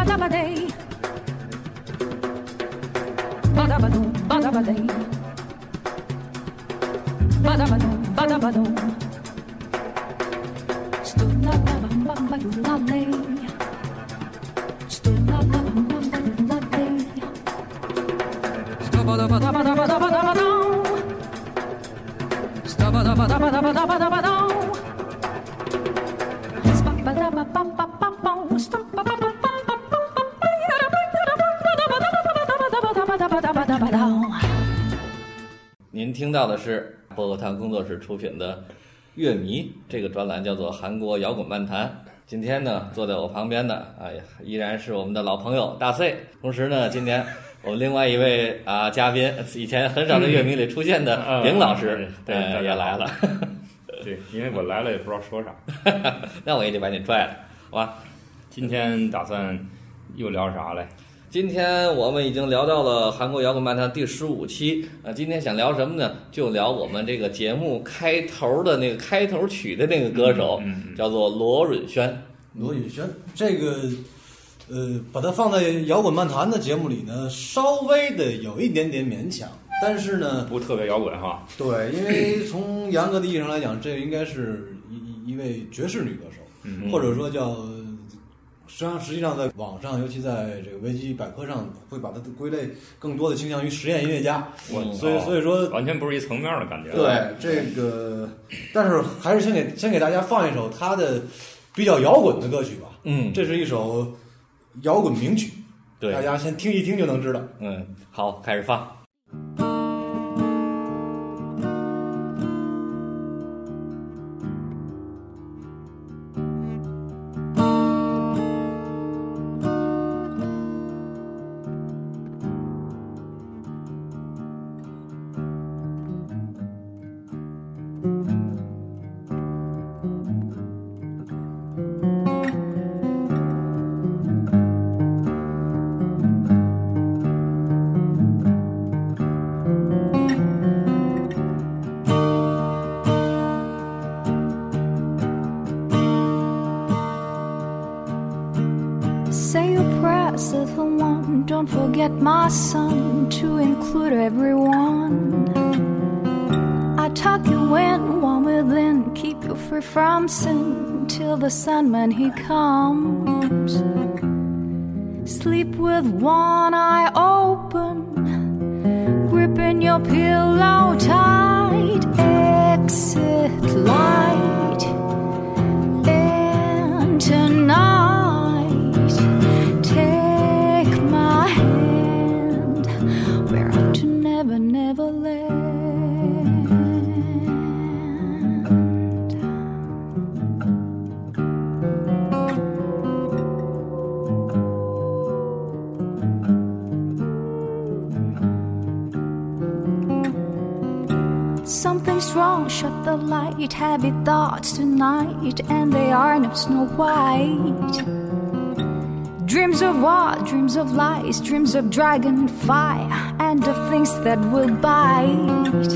Badabadei. Badabadum, badabadei. Badabadum, badabadum. Stood na bam bam bam bam 听到的是薄荷糖工作室出品的《乐迷》这个专栏，叫做《韩国摇滚漫谈》。今天呢，坐在我旁边的啊，依然是我们的老朋友大 C。同时呢，今天我们另外一位啊嘉宾，以前很少在乐迷里出现的嗯林老师，对也来了。对，因为我来了也不知道说啥。那我也得把你拽来，好吧？今天打算又聊啥嘞？今天我们已经聊到了韩国摇滚漫谈第十五期，呃，今天想聊什么呢？就聊我们这个节目开头的那个开头曲的那个歌手，叫做罗允轩。罗允轩这个，呃，把它放在摇滚漫谈的节目里呢，稍微的有一点点勉强，但是呢，不特别摇滚哈。对，因为从严格的意义上来讲，这应该是一一一位爵士女歌手，嗯或者说叫，实际上实际上在网上，尤其在这个维基百科上，会把它归类更多的倾向于实验音乐家。我所以所以说，完全不是一层面的感觉。对这个，但是还是先给先给大家放一首他的比较摇滚的歌曲吧。嗯，这是一首摇滚名曲，对大，家先听一听就能知道。嗯，好，开始放。Son, to include everyone. I tuck you in, warm within, keep you free from sin till the sun when he comes. Sleep with one eye open, gripping your pillow the light. Heavy thoughts tonight, and they are not snow white. Dreams of what? Dreams of lies, dreams of dragon fire, and of things that will bite.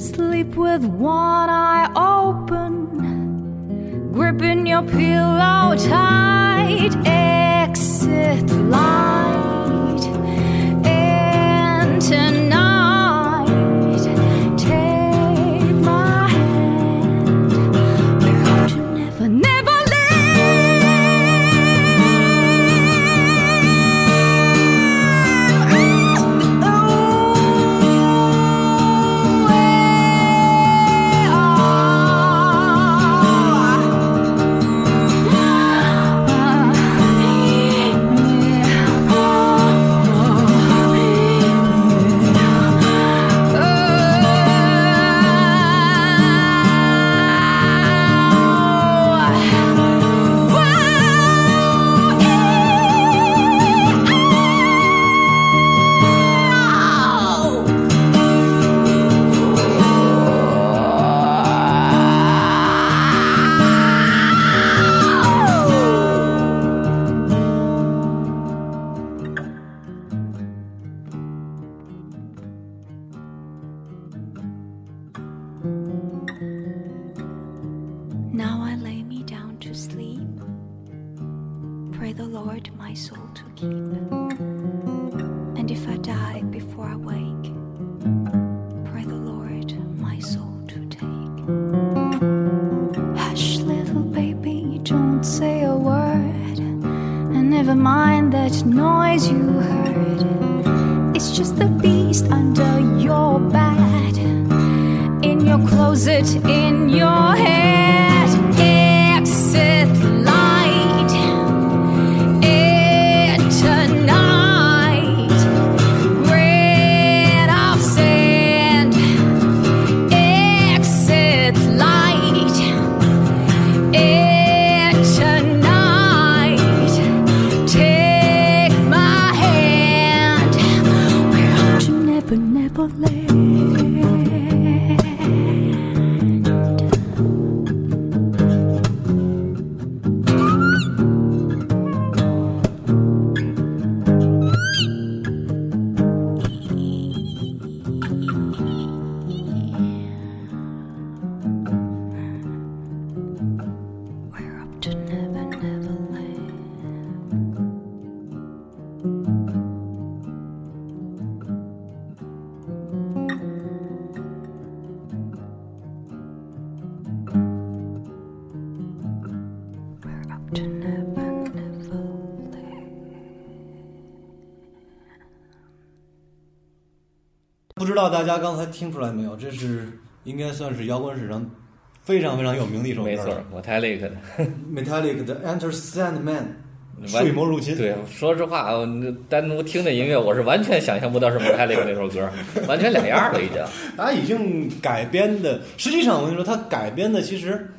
Sleep with one eye open, gripping your pillow tight. Exit light, and 知道大家刚才听出来没有？这是应该算是摇滚史上非常非常有名的一首歌没错。，Metallic 的。Metallic 的《Enter Sandman》完睡魔入侵。对，说实话，我单独听这音乐，我是完全想象不到是 Metallic 那首歌，完全两样了已经。他已经改编的，实际上我跟你说，他改编的其实，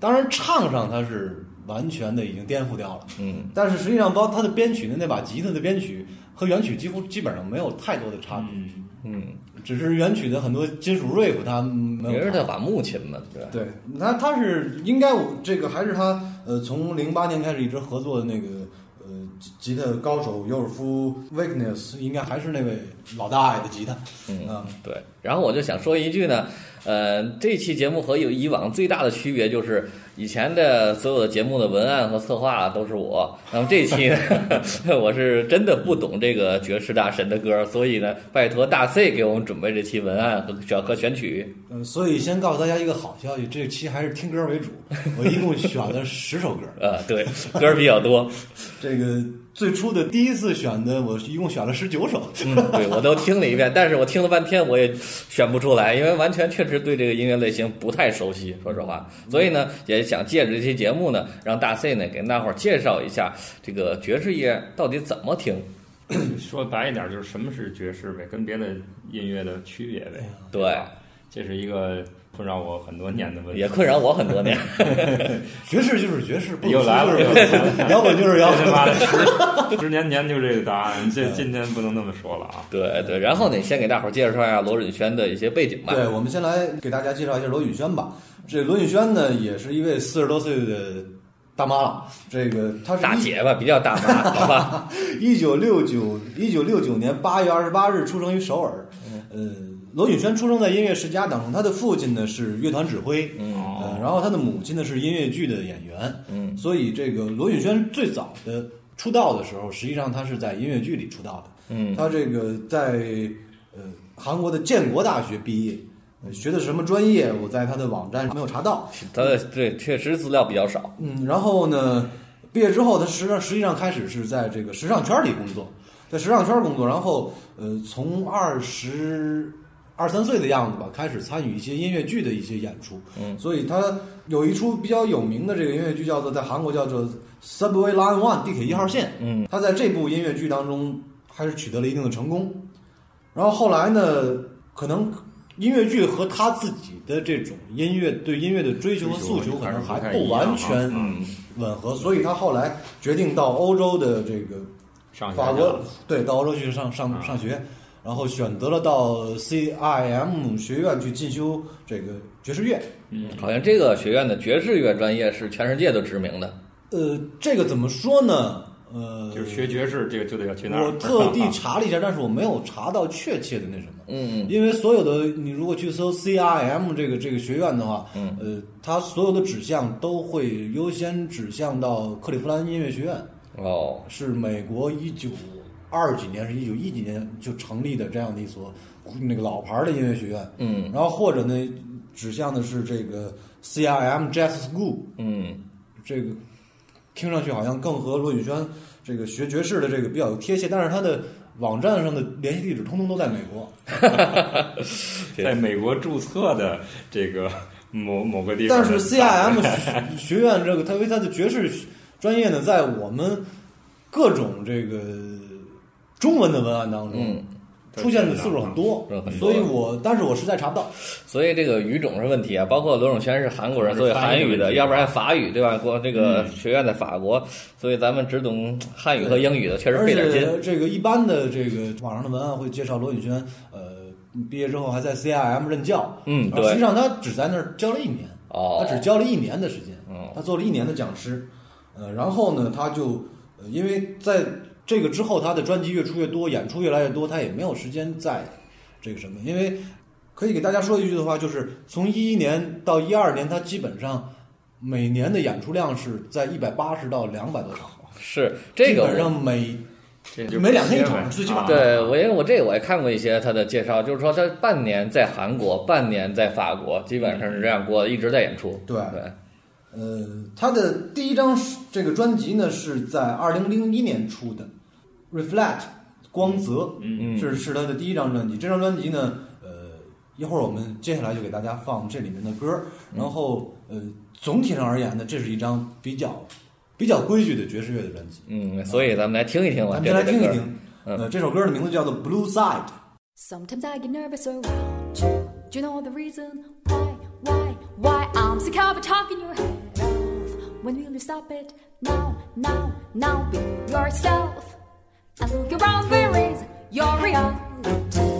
当然唱上他是完全的已经颠覆掉了，嗯，但是实际上包括他的编曲的那把吉他的编曲和原曲几乎基本上没有太多的差别，嗯，嗯，只是原曲的很多金属 riff 它没有别。也是他把木琴嘛，对吧？对，他他是应该我这个还是他呃从零八年开始一直合作的那个呃吉吉他高手尤尔夫 Weakness，应该还是那位老大爷的吉他，嗯啊对。然后我就想说一句呢，呃，这期节目和有以往最大的区别就是，以前的所有的节目的文案和策划都是我，那么这期呢，我是真的不懂这个爵士大神的歌，所以呢，拜托大 C 给我们准备这期文案和选和选曲。嗯，所以先告诉大家一个好消息，这期还是听歌为主。我一共选了十首歌，呃，对，歌比较多，这个最初的第一次选的，我一共选了十九首。嗯，对我都听了一遍，但是我听了半天我也选不出来，因为完全确实对这个音乐类型不太熟悉，说实话。所以呢，也想借着这期节目呢，让大 C 呢给大伙儿介绍一下这个爵士乐到底怎么听。说白一点就是什么是爵士呗，跟别的音乐的区别呗。对这是一个困扰我很多年的问题。也困扰我很多年。爵士就是爵士，不又来了 摇滚就是摇滚。的 十十年前就这个答案，这今天不能那么说了啊。对对，然后呢，先给大伙儿介绍一下罗允轩的一些背景吧。对，我们先来给大家介绍一下罗允轩吧。这罗允轩呢，也是一位四十多岁的大妈了。这个她是大姐吧，比较大妈，好吧？一九六九一九六九年八月二十八日出生于首尔。呃，罗允轩出生在音乐世家当中，他的父亲呢是乐团指挥，嗯呃，然后他的母亲呢是音乐剧的演员，嗯，所以这个罗允轩最早的出道的时候，实际上他是在音乐剧里出道的。嗯他这个在呃韩国的建国大学毕业，呃学的什么专业，我在他的网站上没有查到。他的对确实资料比较少。嗯，然后呢，毕业之后，他实际上实际上开始是在这个时尚圈里工作，在时尚圈工作，然后呃，从二十二三岁的样子吧，开始参与一些音乐剧的一些演出。嗯，所以他有一出比较有名的这个音乐剧，叫做在韩国叫做《Subway Line One》地铁一号线。嗯他在这部音乐剧当中还是取得了一定的成功。然后后来呢，可能音乐剧和他自己的这种音乐对音乐的追求和诉求，可能还不完全嗯，吻合，所以他后来决定到欧洲的这个法国，对，到欧洲去上上啊上学，然后选择了到 CIM 学院去进修这个爵士乐。嗯，好像这个学院的爵士乐专业是全世界都知名的。呃，这个怎么说呢？呃，就是学爵士，这个就得要去那儿。我特地查了一下，但是我没有查到确切的那什么。嗯因为所有的你如果去搜 CRM 这个这个学院的话，嗯呃，它所有的指向都会优先指向到克利夫兰音乐学院。哦，是美国一九二几年，是一九一几年就成立的这样的一所那个老牌儿的音乐学院。嗯然后或者呢，指向的是这个 CRM Jazz School，嗯这个听上去好像更和罗宇轩这个学爵士的这个比较有贴切，但是他的网站上的联系地址通通都在美国。在美国注册的这个某某个地方，但是 CIM 学学院这个，它因为他的爵士专业呢，在我们各种这个中文的文案当中嗯，出现的次数很多所以我但是我实在查不到。所以这个语种是问题啊，包括罗永轩是韩国人，是所以韩语的，要不然法语对吧？国这个嗯学院在法国，所以咱们只懂汉语和英语的确实而费点劲。这个一般的这个网上的文案会介绍罗永轩，呃，毕业之后还在 CIM 任教，嗯实际上他只在那儿教了一年，哦他只教了一年的时间，嗯他做了一年的讲师，呃，然后呢，他就呃因为在这个之后，他的专辑越出越多，演出越来越多，他也没有时间在这个什么，因为可以给大家说一句的话，就是从一一年到一二年，他基本上每年的演出量是在一百八十到两百多场，是这个基本上每每两天一场最起码啊。对我，因为我这个我也看过一些他的介绍，就是说他半年在韩国，半年在法国，基本上是这样过，一直在演出。对。对，呃，他的第一张这个专辑呢是在二零零一年出的，《Reflect》光泽，嗯是是他的第一张专辑。这张专辑呢，呃，一会儿我们接下来就给大家放这里面的歌。然后，呃，总体上而言呢，这是一张比较比较规矩的爵士乐的专辑。嗯，所以咱们来听一听吧，咱们先来听一。听。呃，这首歌的名字叫做《Blue Side》。Sometimes I get nervous around you. Do you know the reason why, why, why I'm sick of talking your head? When will you stop it? Now, now, now be yourself. And look around, where is your reality?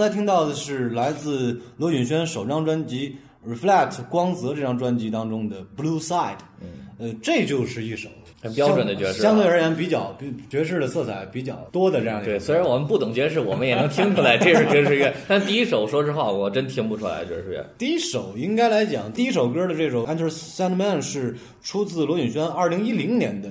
才听到的是来自罗允轩首张专辑《Reflect 光泽》这张专辑当中的《Blue Side》。呃，这就是一首很标准的爵士啊相对而言比较比爵士的色彩比较多的这样一首对，虽然我们不懂爵士，我们也能听出来这是爵士乐，但第一首说实话，我真听不出来爵士乐。第一首应该来讲，第一首歌的这首《Enter Sandman》是出自罗允轩二零一零年的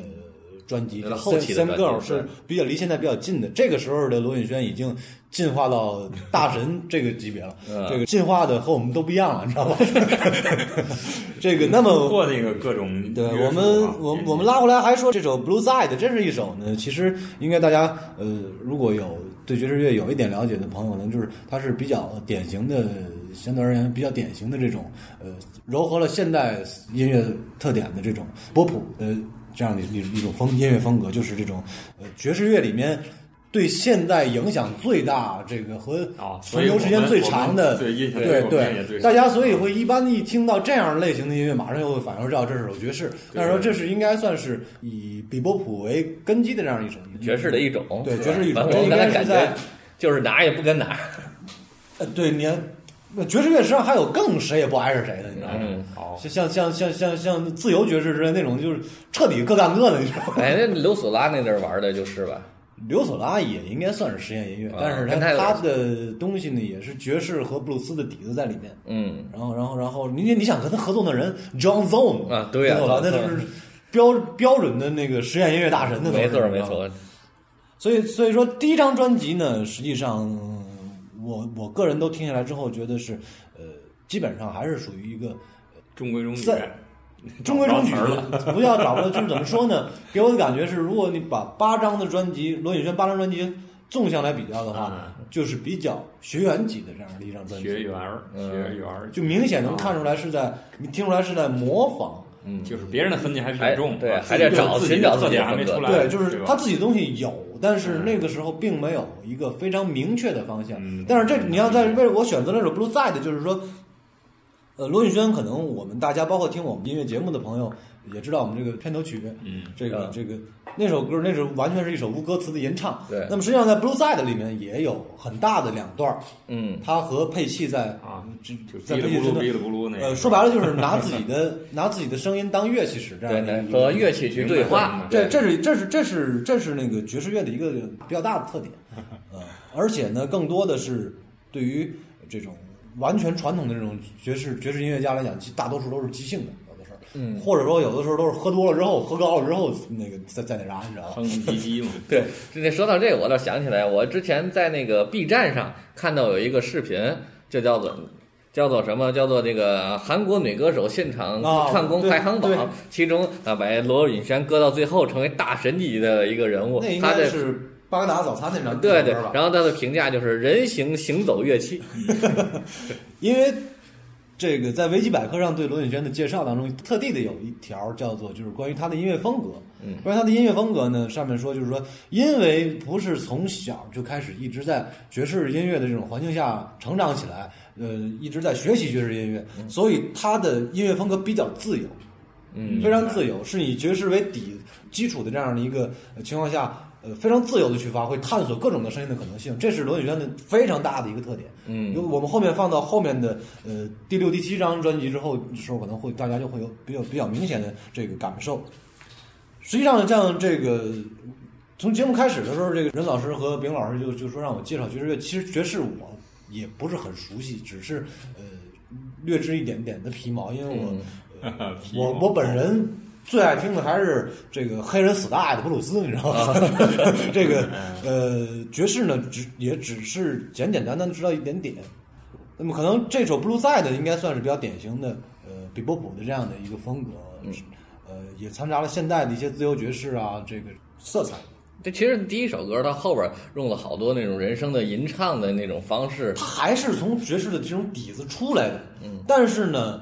专辑，那后期的 Sam 专辑 Girl 是比较离现在比较近的。这个时候的罗允轩已经进化到大神这个级别了，嗯这个进化的和我们都不一样了，你知道吧？这个那么过那个各种对我们，我们我们拉回来还说这首《Blue Side》，这是一首呢，其实应该大家呃，如果有对爵士乐有一点了解的朋友呢，就是它是比较典型的，相对而言比较典型的这种呃，糅合了现代音乐特点的这种波普呃这样的一一种风音乐风格，就是这种呃爵士乐里面。对现代影响最大，这个和啊存留时间最长的，对对大家所以会一般一听到这样类型的音乐，马上就会反应知道这是首爵士。但是说这是应该算是以比波普为根基的这样一首爵士的一种，对爵士一种反正我这应该是刚才感觉在就是哪儿也不跟哪儿。呃，对，你看那爵士乐实际上还有更谁也不挨着谁的，你知道吗？嗯，好，像像像像像自由爵士之类那种，就是彻底各干各的，你知道吗？哎，那刘索拉那阵儿玩的就是吧？刘索拉也应该算是实验音乐，啊但是他他他的东西呢也是爵士和布鲁斯的底子在里面。嗯，然后，然后，然后，你你想跟他合作的人 John Zone 啊对呀刘索拉那都是标标准的那个实验音乐大神的，没错没。错。所以，所以说第一张专辑呢，实际上嗯我我个人都听下来之后，觉得是呃，基本上还是属于一个中规中矩，在中规中矩不要找不到，就是怎么说呢？给我的感觉是，如果你把八张的专辑，罗宇轩八张专辑纵向来比较的话，就是比较学员级的这样的一张专辑，学员儿，嗯学员儿，就明显能看出来是在，你听出来是在模仿。嗯，就是别人的痕迹还是还挺重，对啊还在找自己寻找自己的特点还没出来，对，就是他自己的东西有，但是那个时候并没有一个非常明确的方向。嗯。但是这你要在为我选择那首《Blue Side》，就是说，呃，罗宇轩可能我们大家包括听我们音乐节目的朋友也知道我们这个片头曲，嗯，这个嗯。这个那首歌，那是完全是一首无歌词的吟唱。对那么实际上在《Blue Side》里面也有很大的两段儿，嗯，他和佩奇在啊这就在佩奇身哔哩咕噜。咕噜那个，呃，说白了就是拿自己的拿自己的声音当乐器使，这样的和乐器去对话，这对这是这是这是这是那个爵士乐的一个比较大的特点，呃，而且呢，更多的是对于这种完全传统的这种爵士爵士音乐家来讲，其大多数都是即兴的，嗯，或者说有的时候都是喝多了之后，喝高了之后，那个再再那啥，你知道吗？哼唧唧嘛，对，这说到这个，我倒想起来，我之前在那个 B 站上看到有一个视频，就叫做叫做什么？叫做这个韩国女歌手现场啊唱功排行榜，其中啊把罗允轩搁到最后，成为大神级的一个人物那应。是巴格达早餐那张对对，？然后他的评价就是人形行走乐器。因为这个在维基百科上对罗永轩的介绍当中，特地的有一条叫做就是关于他的音乐风格。嗯关于他的音乐风格呢，上面说就是说，因为不是从小就开始一直在爵士音乐的这种环境下成长起来，呃，一直在学习爵士音乐，所以他的音乐风格比较自由。嗯非常自由，是以爵士为底基础的这样的一个呃情况下，呃，非常自由的去发挥，探索各种的声音的可能性，这是罗允轩的非常大的一个特点。嗯有我们后面放到后面的呃第六、第七张专辑之后的时候，可能会大家就会有比较比较明显的这个感受。实际上，像这个从节目开始的时候，这个任老师和丙老师就就说让我介绍爵士乐，其实爵士我也不是很熟悉，只是呃略知一点点的皮毛，因为我。我我本人最爱听的还是这个黑人死大爷的布鲁斯，你知道吗？这个 呃爵士呢，只也只是简简单单的知道一点点。那么可能这首《Blue Side》应该算是比较典型的呃比波普的这样的一个风格，呃也掺杂了现代的一些自由爵士啊这个色彩。这其实第一首歌，它后边用了好多那种人声的吟唱的那种方式。它还是从爵士的这种底子出来的，嗯，但是呢，呃，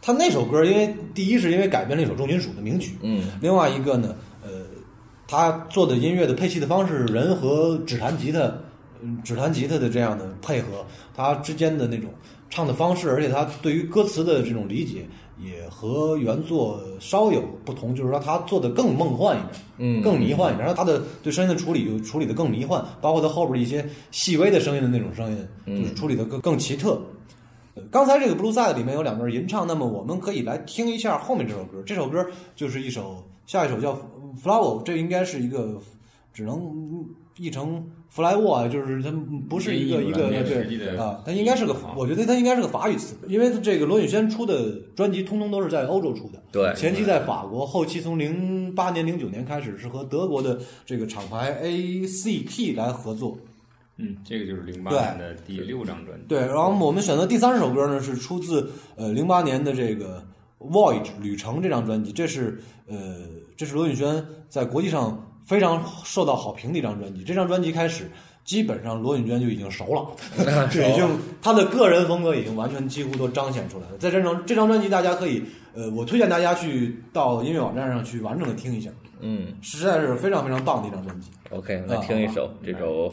他那首歌因为第一是因为改编了一首重金属的名曲，嗯，另外一个呢，呃，他做的音乐的配器的方式，人和指弹吉他，嗯，指弹吉他的这样的配合，他之间的那种唱的方式，而且他对于歌词的这种理解，也和原作稍有不同，就是说他做的更梦幻一点，嗯更迷幻一点，然后他的对声音的处理就处理的更迷幻，包括他后边的一些细微的声音的那种声音，就是处理的更更奇特。呃刚才这个 Blue Side 里面有两段吟唱，那么我们可以来听一下后面这首歌。这首歌就是一首，下一首叫 Flower，这应该是一个只能译成 Flywo，就是它不是一个一个对啊，它应该是个啊，我觉得它应该是个法语词，因为这个罗宇轩出的专辑通通都是在欧洲出的，对前期在法国，后期从零八年、零九年开始是和德国的这个厂牌 ACT 来合作。嗯，这个就是零八年的第六张专辑。对，然后我们选择第三首歌呢，是出自呃零八年的这个《Voyage 旅程》这张专辑，这是呃这是罗宇轩在国际上非常受到好评的一张专辑。这张专辑开始，基本上罗允轩就已经熟了 这已经他的个人风格已经完全几乎都彰显出来了。在这张这张专辑，大家可以呃，我推荐大家去到音乐网站上去完整的听一下，嗯实在是非常非常棒的一张专辑。，OK，来听一首这首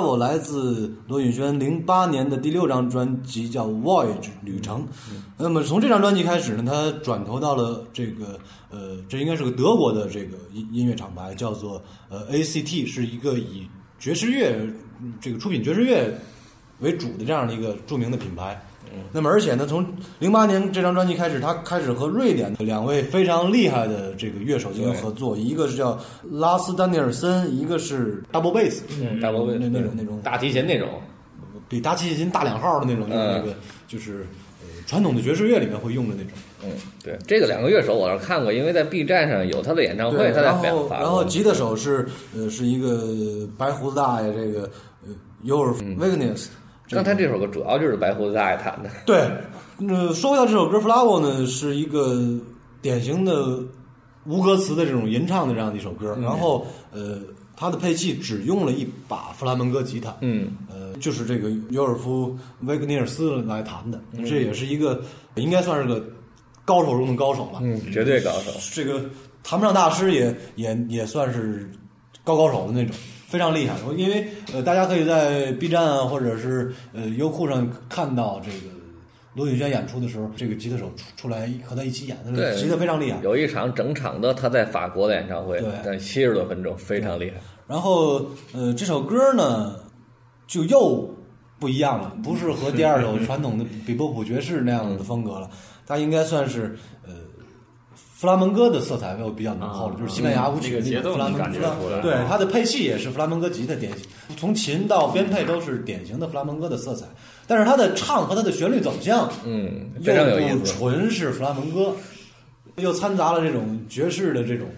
们听到的是 Flavo 来自罗宇轩零八年的第六张专辑叫《Voyage》旅程。那么从这张专辑开始呢，他转投到了这个呃，这应该是个德国的这个音音乐厂牌，叫做呃 ACT，是一个以爵士乐嗯这个出品爵士乐为主的这样的一个著名的品牌。那么，而且呢，从零八年这张专辑开始，他开始和瑞典的两位非常厉害的这个乐手进行合作，一个是叫拉斯丹尼尔森，一个是 double bass，嗯，大波那那种那种。大提琴那种，比大提琴大两号的那种，嗯。那个就是呃传统的爵士乐里面会用的那种。嗯，对，这个两个乐手我是看过，因为在 B 站上有他的演唱会，他在然后然后吉他手是呃是一个白胡子大爷，这个呃尤尔嗯维格尼斯。刚才这首歌主要就是白胡子大爷弹的，对，呃，说回到这首歌《Flavo》呢，是一个典型的无歌词的这种吟唱的这样的一首歌。嗯然后，呃，他的配器只用了一把弗拉门戈吉他，嗯，呃，就是这个尤尔夫·维格尼尔斯来弹的。嗯这也是一个应该算是个高手中的高手了。嗯，绝对高手，这个谈不上大师也，也也算是高高手的那种，非常厉害。因为呃，大家可以在 B 站啊，或者是呃优酷上看到这个罗宇轩演出的时候，这个吉他手出出来和他一起演，的对是吉他非常厉害。有一场整场的他在法国的演唱会对，但七十多分钟，非常厉害。然后呃，这首歌呢就又不一样了，不是和第二首传统的 比波普爵士那样的风格了，它应该算是呃。弗拉门戈的色彩又比较浓厚了，啊就是西班牙舞曲那个节奏弗拉门能感觉对它的配器也是弗拉门戈吉他典型，从琴到编配都是典型的弗拉门戈的色彩，但是它的唱和它的旋律走向嗯，非常有意不思。纯是弗拉门戈，又掺杂了这种爵士的这种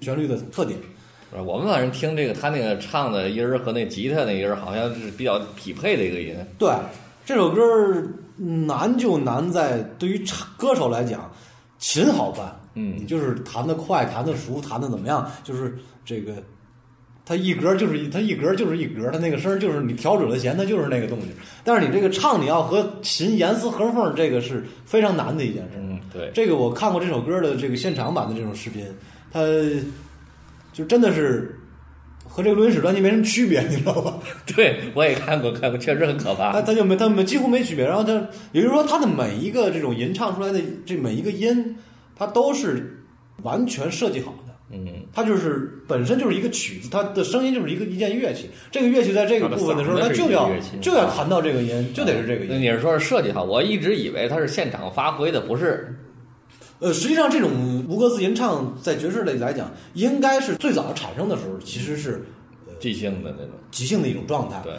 旋律的特点。我们反正听这个他那个唱的音儿和那吉他那音儿，好像是比较匹配的一个音。对这首歌儿难就难在对于唱歌手来讲，琴好办，嗯你就是弹得快、弹得熟、弹得怎么样，就是这个。它一格就是一，它一格就是一格，它那个声儿就是你调准了弦，它就是那个动静。但是你这个唱，你要和琴严丝合缝，这个是非常难的一件事。嗯，对，这个我看过这首歌的这个现场版的这种视频，它就真的是和这个录音室专辑没什么区别，你知道吧？对我也看过，看过，确实很可怕它。它就没它没几乎没区别。然后它也就是说，它的每一个这种吟唱出来的这每一个音，它都是完全设计好的。嗯，它就是本身就是一个曲子，它的声音就是一个一件乐器。这个乐器在这个部分的时候，它就要就要弹到这个音，就得是这个音。你是说是设计好？我一直以为它是现场发挥的，不是。呃，实际上这种无歌词吟唱在爵士类来讲，应该是最早产生的时候，其实是即兴的那种。即兴的一种状态。对，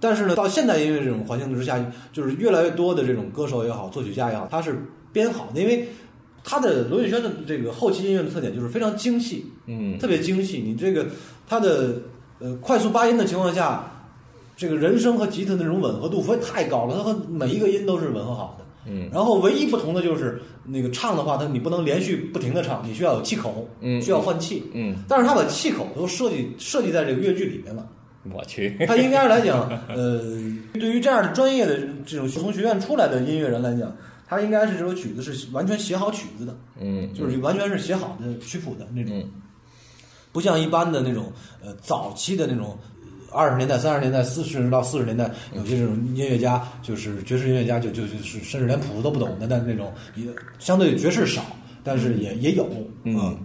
但是呢，到现代音乐这种环境之下，就是越来越多的这种歌手也好，作曲家也好，他是编好的，因为他的罗宇轩的这个后期音乐的特点就是非常精细，嗯，特别精细。你这个他的呃快速八音的情况下，这个人声和吉他那种吻合度非太高了，它和每一个音都是吻合好的。嗯，然后唯一不同的就是那个唱的话，它你不能连续不停的唱，你需要有气口，嗯需要换气。嗯，但是他把气口都设计设计在这个乐句里面了。我去，他应该来讲，呃，对于这样的专业的这种从学院出来的音乐人来讲，他应该是这首曲子是完全写好曲子的，嗯，就是完全是写好的曲谱的那种，嗯。不像一般的那种呃早期的那种。二十年代、三十年代、四十到四十年代，有些这种音乐家，就是爵士音乐家，就就就是甚至连谱子都不懂的，但那种也相对爵士少，但是也也有，嗯嗯，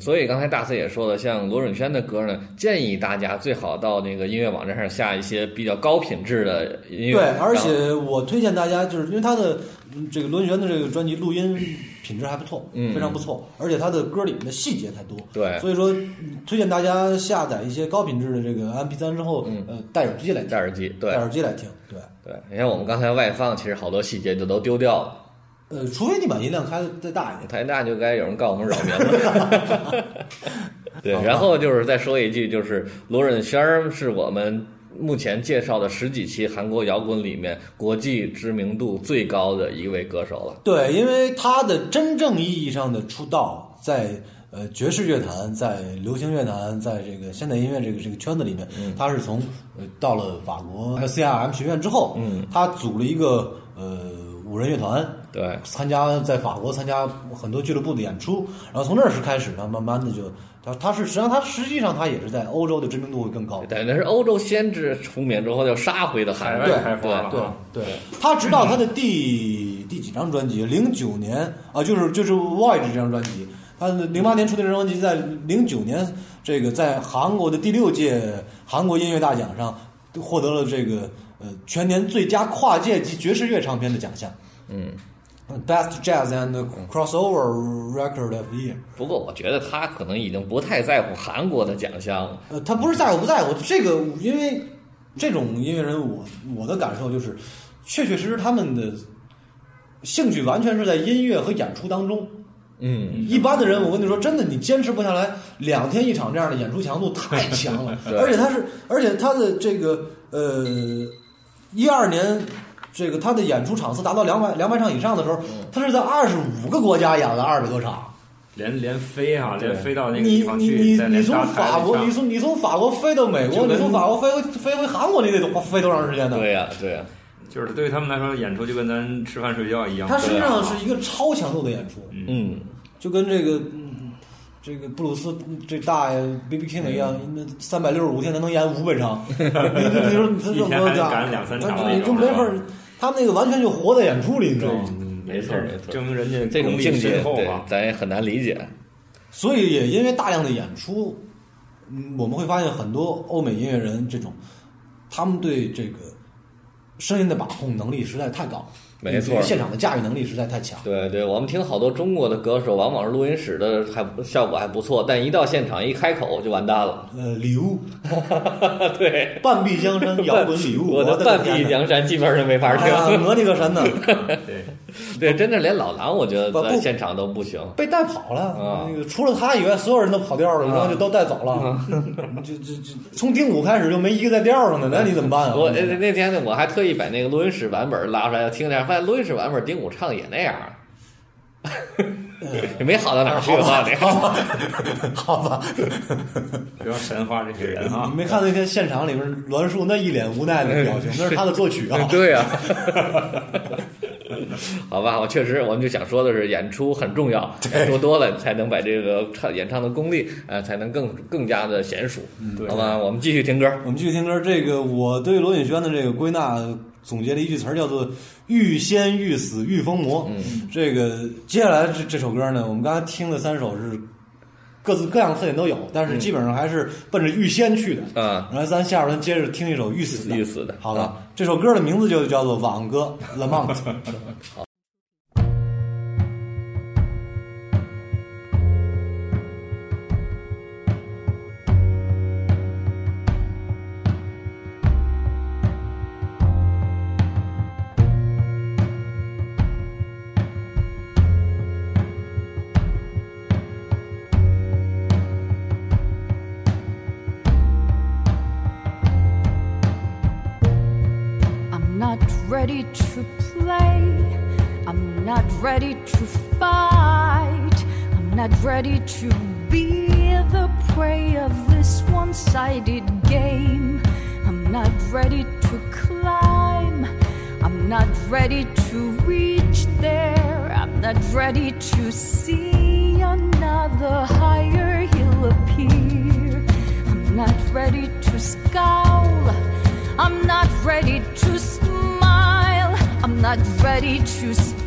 所以刚才大四也说了，像罗永轩的歌呢，建议大家最好到那个音乐网站上下一些比较高品质的音乐。对，而且我推荐大家，就是因为他的嗯这个罗文轩的这个专辑录音品质还不错，嗯非常不错，而且他的歌里面的细节太多，对所以说嗯推荐大家下载一些高品质的这个 MP 3之后，嗯呃，戴耳机来听，戴耳机，对戴耳机来听，对，对。你看我们刚才外放，其实好多细节就都丢掉了，呃，除非你把音量开的再大一点。太大就该有人告我们扰民了。对，然后就是再说一句，就是罗忍轩儿是我们目前介绍的十几期韩国摇滚里面国际知名度最高的一位歌手了。对，因为他的真正意义上的出道，在呃爵士乐坛、在流行乐坛、在这个现代音乐这个这个圈子里面，他是从呃到了法国 CRM 学院之后，嗯，他组了一个呃五人乐团，对，参加在法国参加很多俱乐部的演出，然后从那儿是开始，呢慢慢的就他他是实际上他实际上他也是在欧洲的知名度会更高。对，那是欧洲先知出名之后就杀回的韩海国。外开发了对。啊对，他直到他的第第几张专辑？零九年啊，就是就是《Voyage》这张专辑，他零八年出的这张专辑，在零九年这个在韩国的第六届韩国音乐大奖上获得了这个呃全年最佳跨界及爵士乐唱片的奖项。嗯，，Best Jazz and Crossover Record of the Year。不过我觉得他可能已经不太在乎韩国的奖项了。呃，他不是在乎不在乎这个，因为这种音乐人我，我的感受就是，确确实实他们的兴趣完全是在音乐和演出当中。嗯，一般的人，我跟你说，真的，你坚持不下来两天一场这样的演出强度太强了，而且他是，而且他的这个呃，一二年。这个他的演出场次达到两百两百场以上的时候，他是在二十五个国家演了二百多场。连连飞啊，连飞到那个你地方去，你你再你从法国，你从你从法国飞到美国，你从法国飞回飞回韩国，你得多飞多长时间呢？对呀、对呀、就是对于他们来说，演出就跟咱吃饭睡觉一样。它实际上是一个超强度的演出，嗯，就跟这个嗯这个布鲁斯这大爷 B B King 一样，那三百六十五天他能演五百场，你你你说你这一天还能么多家赶两三场你就没法他们那个完全就活在演出里，你知道吗？嗯没错没错证明人家这种境界对。咱也很难理解。所以也因为大量的演出，嗯，我们会发现很多欧美音乐人这种，他们对这个声音的把控能力实在太高，没错现场的驾驭能力实在太强。对对，我们听好多中国的歌手，往往是录音室的还效果还不错，但一到现场一开口就完蛋了。呃，礼物，对，半壁江山摇滚礼物，我的的半壁江山基本上就没法听。我的个神呐，对，对，真的连老狼，我觉得在现场都不行。被带跑了。啊那个除了他以外，所有人都跑调了，然后就都带走了。啊就就就从丁武开始就没一个在调上的，那你怎么办啊？我那那天呢，我还特意把那个录音室版本拉出来要听听，发现录音室版本丁武唱的也那样，也没好到哪儿去吧？好吧，好吧，不要神话这些人啊你！没看那天现场里面栾树那一脸无奈的表情，那是他的作曲啊。对呀、好吧，我确实，我们就想说的是，演出很重要，演出多了才能把这个唱演唱的功力，呃，才能更更加的娴熟，对好吧？我们继续听歌。我们继续听歌，这个我对罗锦轩的这个归纳总结了一句词儿，叫做“欲仙欲死欲疯魔”。嗯，这个接下来这这首歌呢，我们刚才听的三首是各自各样的特点都有，但是基本上还是奔着预先去的。嗯，然后咱下边咱接着听一首欲死的，欲死的，好吧？啊这首歌的名字就叫做《网歌 Lament》。I'm ready to fight. I'm not ready to be the prey of this one sided game. I'm not ready to climb. I'm not ready to reach there. I'm not ready to see another higher hill appear. I'm not ready to scowl. I'm not ready to smile. I'm not ready to speak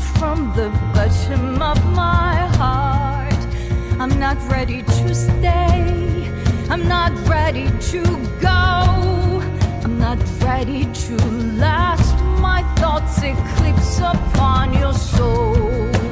from the bottom of my heart. I'm not ready to stay. I'm not ready to go. I'm not ready to last. My thoughts eclipse upon your soul.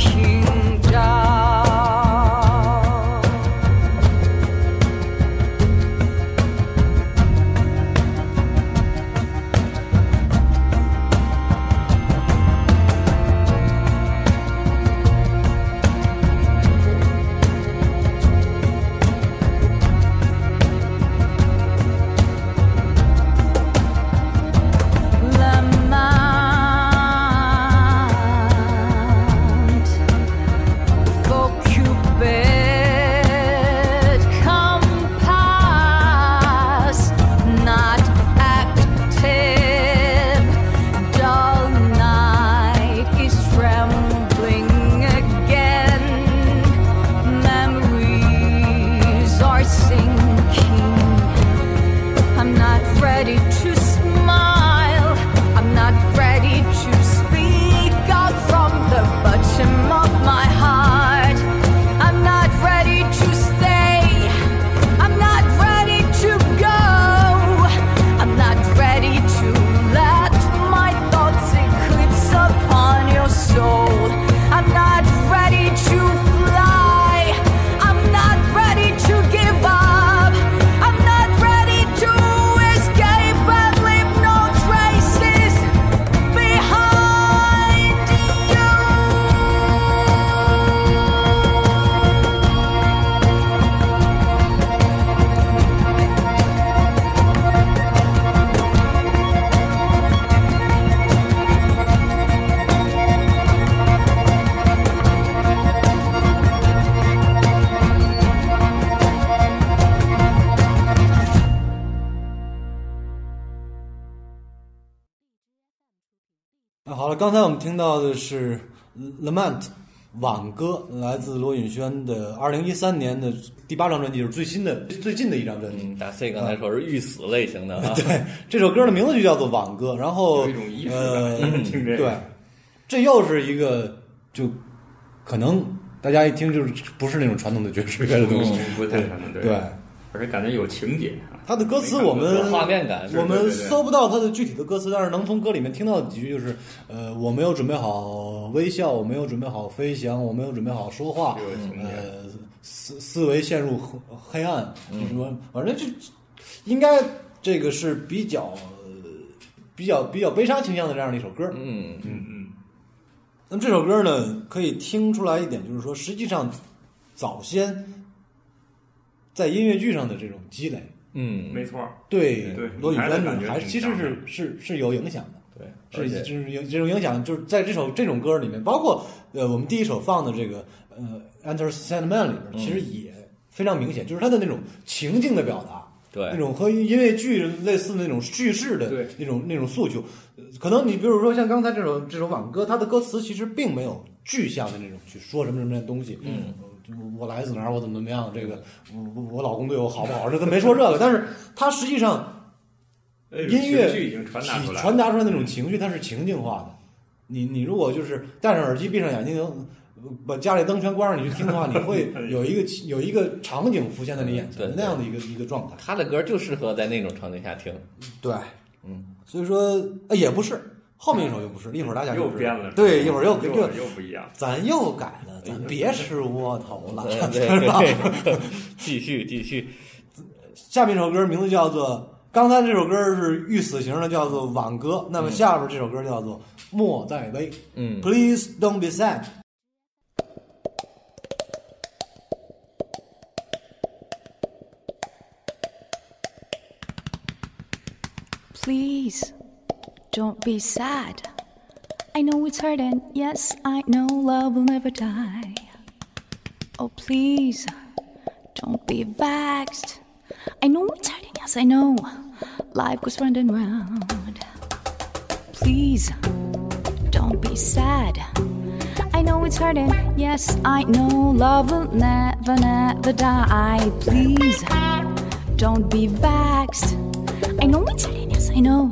屏障刚才我们听到的是《Lament》挽歌，来自罗允轩的二零一三年的第八张专辑，就是最新的最近的一张专辑。嗯，大 C 刚才说是欲死类型的啊，对，这首歌的名字就叫做《挽歌》，然后有一种仪式呃感，听这个。对，这又是一个就可能大家一听就是不是那种传统的爵士乐的东西，不太传统，对对。而且感觉有情节啊。他的歌词我们画面感我们搜不到他的具体的歌词，但是能从歌里面听到几句，就是呃，我没有准备好微笑，我没有准备好飞翔，我没有准备好说话呃，思思维陷入黑黑暗，什么，反正就应该这个是比较呃比较比较悲伤倾向的这样的一首歌。嗯嗯嗯，那么这首歌呢，可以听出来一点，就是说，实际上早先在音乐剧上的这种积累，嗯，没错，对对罗宇轩你还其实是是是有影响的。对，是就是有这种影响，就是在这首这种歌里面，包括呃我们第一首放的这个呃《Enter Sandman》里边，其实也非常明显，就是他的那种情境的表达，对。那，种和音乐剧类似的那种叙事的对那种那种诉求，呃可能你比如说像刚才这首这首挽歌，它的歌词其实并没有具象的那种去说什么什么的东西，嗯我来自哪儿，我怎么怎么样，这个我我我老公对我好不好，这他没说这个，但是他实际上音乐情绪已经传达出来，传达出来那种情绪，它是情境化的。你你如果就是戴上耳机，闭上眼睛，呃把家里灯全关上，你去听的话，你会 有一个有一个场景浮现在你眼前那样的一个一个状态。他的歌就适合在那种场景下听。对，嗯，所以说呃也不是，后面一首就不是，一会儿大家又变了，对，一会儿又又又又不一样。咱又改了，咱别吃窝头了，对 是吧？继续继续，下面一首歌名字叫做，刚才这首歌是遇死型的，叫做《挽歌》，那么下边这首歌叫做《莫再悲》。嗯 Please don't be sad。Please don't be sad. I know it's hurting. Yes, I know love will never die. Oh, please don't be vexed. I know it's hurting. Yes, I know life goes round and round. Please don't be sad. I know it's hurting. Yes, I know love will never, never die. Please don't be vexed. I know it's. Yes, I know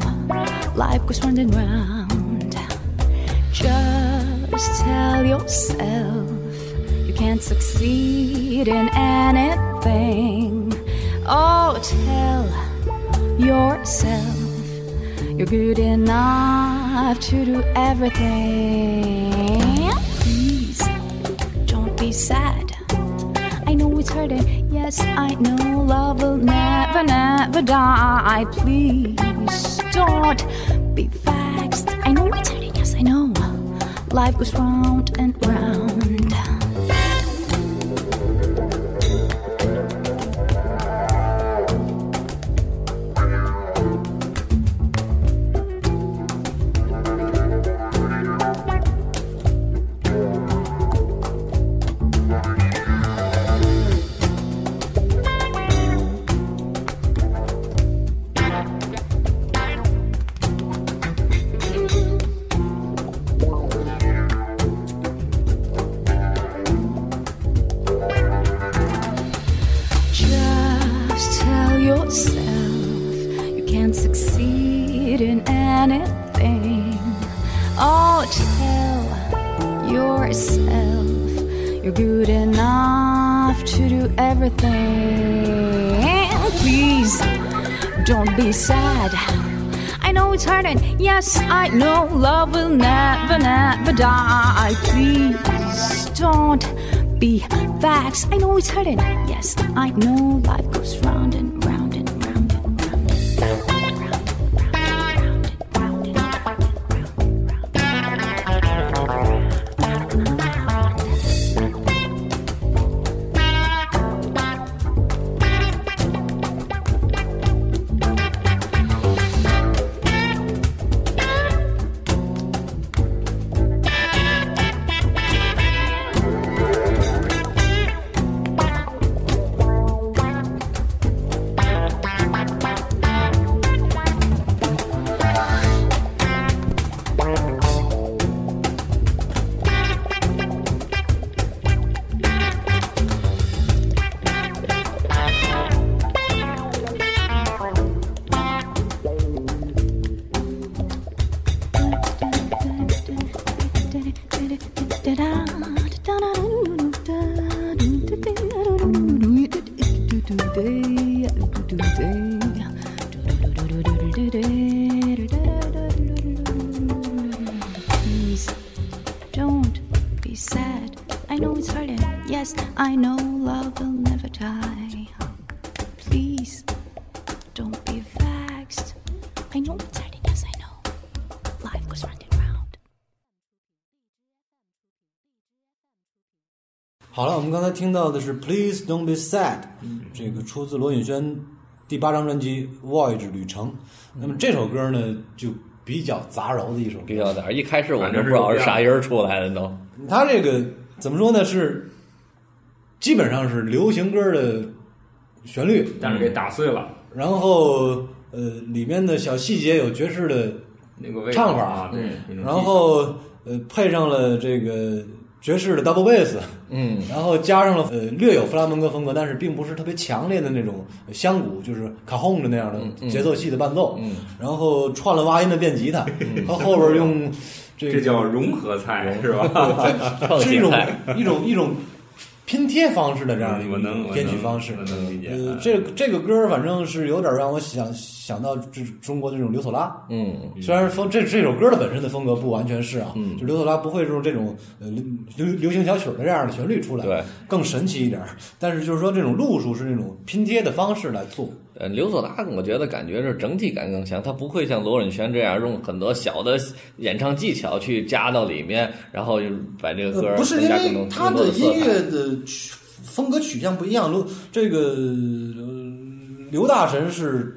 life goes round and round. Just tell yourself you can't succeed in anything. Oh, tell yourself you're good enough to do everything. Please don't be sad. Hurting. Yes, I know love will never, never die. Please don't be vexed. I know it's hurting. Yes, I know life goes round and round. To do everything. Please don't be sad. I know it's hurting. Yes, I know love will never, never die. Please don't be vexed. I know it's hurting. Yes, I know life goes round and round 听到的是《Please Don't Be Sad》，这个出自罗允轩第八张专辑《Voyage 旅程》。那么这首歌呢，就比较杂糅的一首歌。比较杂。一开始我就不知道是啥音儿出来的都。他这个怎么说呢？是基本上是流行歌的旋律，但是给打碎了然后呃里面的小细节有爵士的，那个唱法啊，对，然后呃配上了这个爵士的 double bass，嗯，然后加上了呃略有弗拉门戈风格，但是并不是特别强烈的那种香鼓，就是卡轰的那样的节奏系的伴奏，嗯。然后串了挖音的电吉他，和后边用这个这叫融合菜是吧？是一种。一种一种拼贴方式的这样的一个能编曲方式。呃，这这个歌反正是有点让我想想到这中国的这种刘索拉，嗯，虽然风这这首歌的本身的风格不完全是啊，嗯。就刘索拉不会用这种呃流流流行小曲儿的这样的旋律出来，对，更神奇一点儿。但是就是说这种路数是那种拼贴的方式来做，呃，刘索达我觉得感觉是整体感更强，他不会像罗允轩这样用很多小的演唱技巧去加到里面，然后就把这个歌呃、不是因为他的音。乐的曲风格取向不一样，刘这个、呃、刘大神是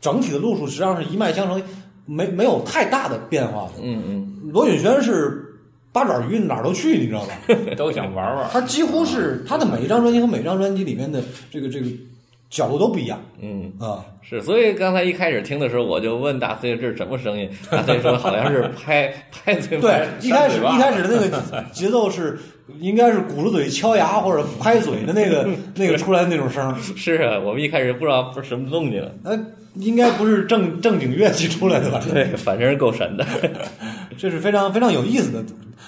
整体的路数实际上是一脉相承，没没有太大的变化的。嗯嗯，罗允轩是八爪鱼哪儿都去，你知道吧？都想玩玩。他几乎是他的每一张专辑和每一张专辑里面的这个这个角度都不一样嗯，啊。是，所以刚才一开始听的时候，我就问大 C 这是什么声音？大 C 说好像是拍拍嘴巴。对，一开始一开始的那个节奏是应该是鼓着嘴敲牙或者拍嘴的那个那个出来的那种声儿，是啊，我们一开始不知道不是什么动静。那应该不是正正经乐器出来的吧？对，反正是够神的。这是非常非常有意思的。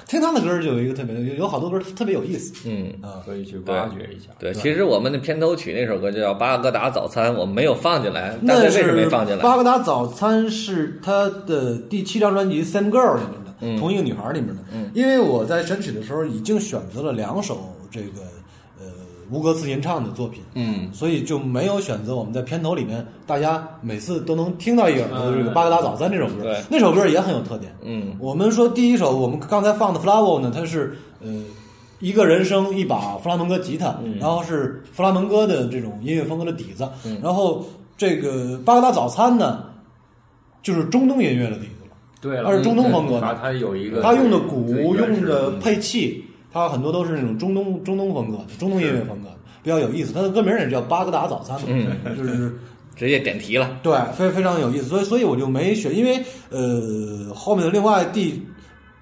听他的歌就有一个特别有有好多歌特别有意思嗯，啊。可以去挖掘一下。对，其实我们的片头曲那首歌就叫《巴格达早餐》，我们没有放进来，大那家为什么没放进来？巴格达早餐是他的第七张专辑《Same Girl》里面的，嗯同一个女孩里面的。嗯因为我在选曲的时候已经选择了两首这个呃无歌自行唱的作品，嗯。所以就没有选择我们在片头里面大家每次都能听到一耳朵的这个《巴格达早餐》这首歌。对。那首歌也很有特点。嗯。我们说第一首，我们刚才放的《Flower》呢，它是呃一个人声一把弗拉门戈吉他，嗯。然后是弗拉门戈的这种音乐风格的底子，嗯。然后这个巴格达早餐呢，就是中东音乐的底子了。对了，它是中东风格它的，它有一个它用的鼓、用的配器，它很多都是那种中东中东风格的，中东音乐风格的，比较有意思。它的歌名也叫巴格达早餐嘛，嗯就是 直接点题了。对，非非常有意思，所以所以我就没选，因为呃后面的另外第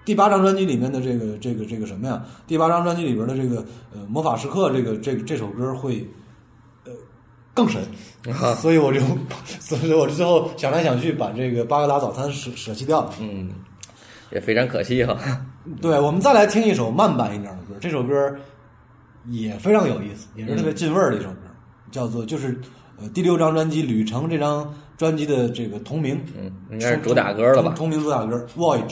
第八张专辑里面的这个这个这个什么呀？第八张专辑里边的这个呃魔法时刻这个这个这首歌会呃更神，所以我就，所以我就最后想来想去，把这个巴格达早餐舍舍弃掉了。嗯，也非常可惜哈。对，我们再来听一首慢版一点的歌，这首歌也非常有意思，也是特别进味儿的一首歌，叫做就是呃第六张专辑《旅程》这张专辑的这个同名，嗯，应该是主打歌了吧？同名主打歌《Voyage》。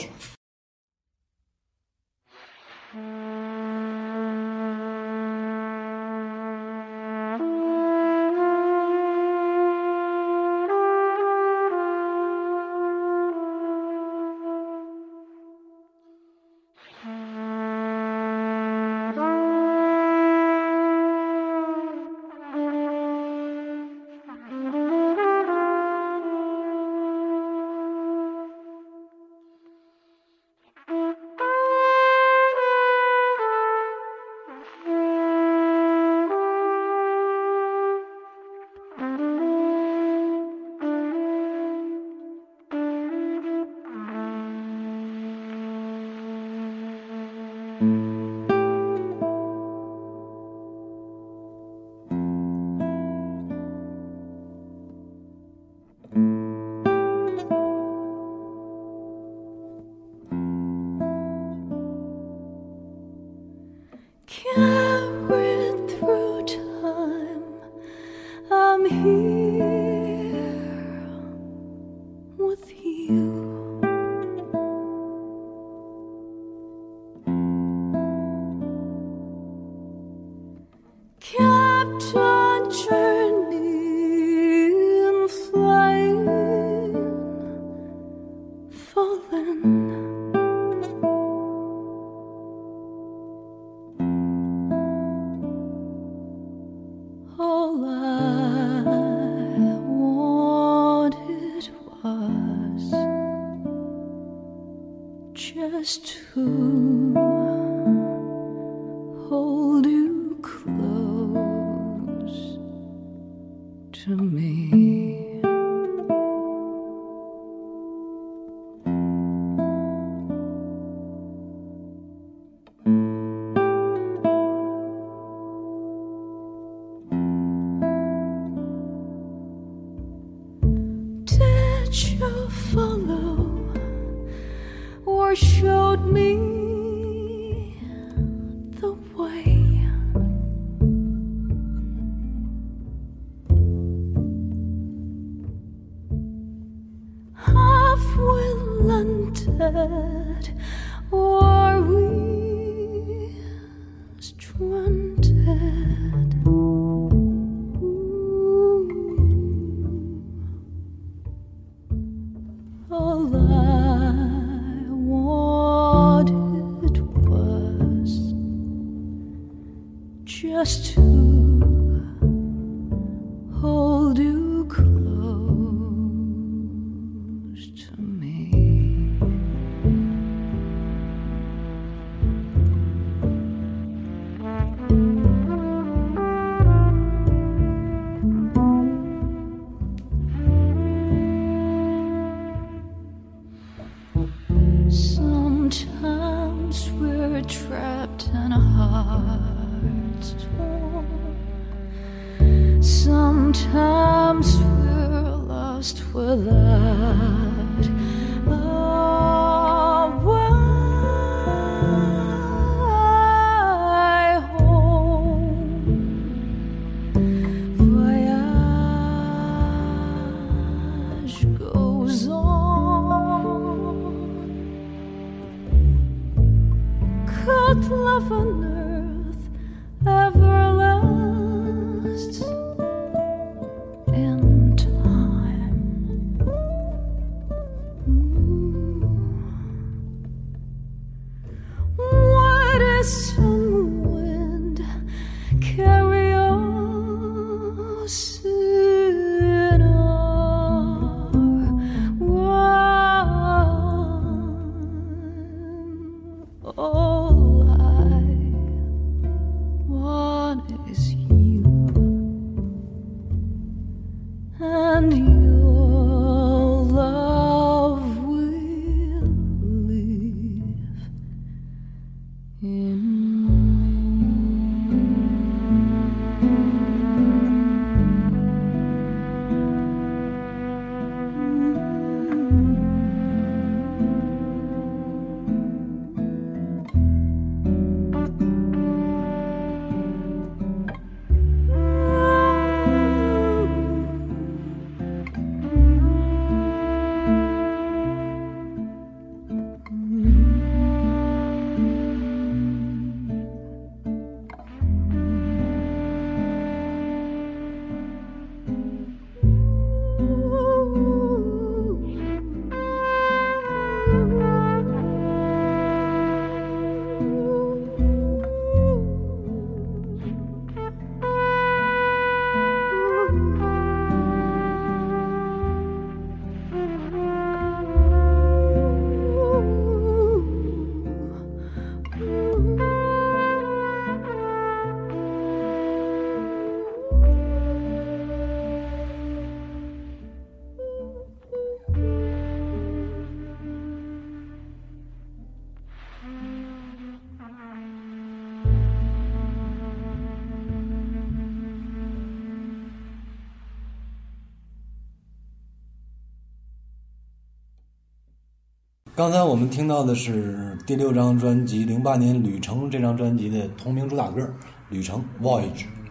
刚才我们听到的是第六张专辑《零八年旅程》这张专辑的同名主打歌《旅程 Voyage》。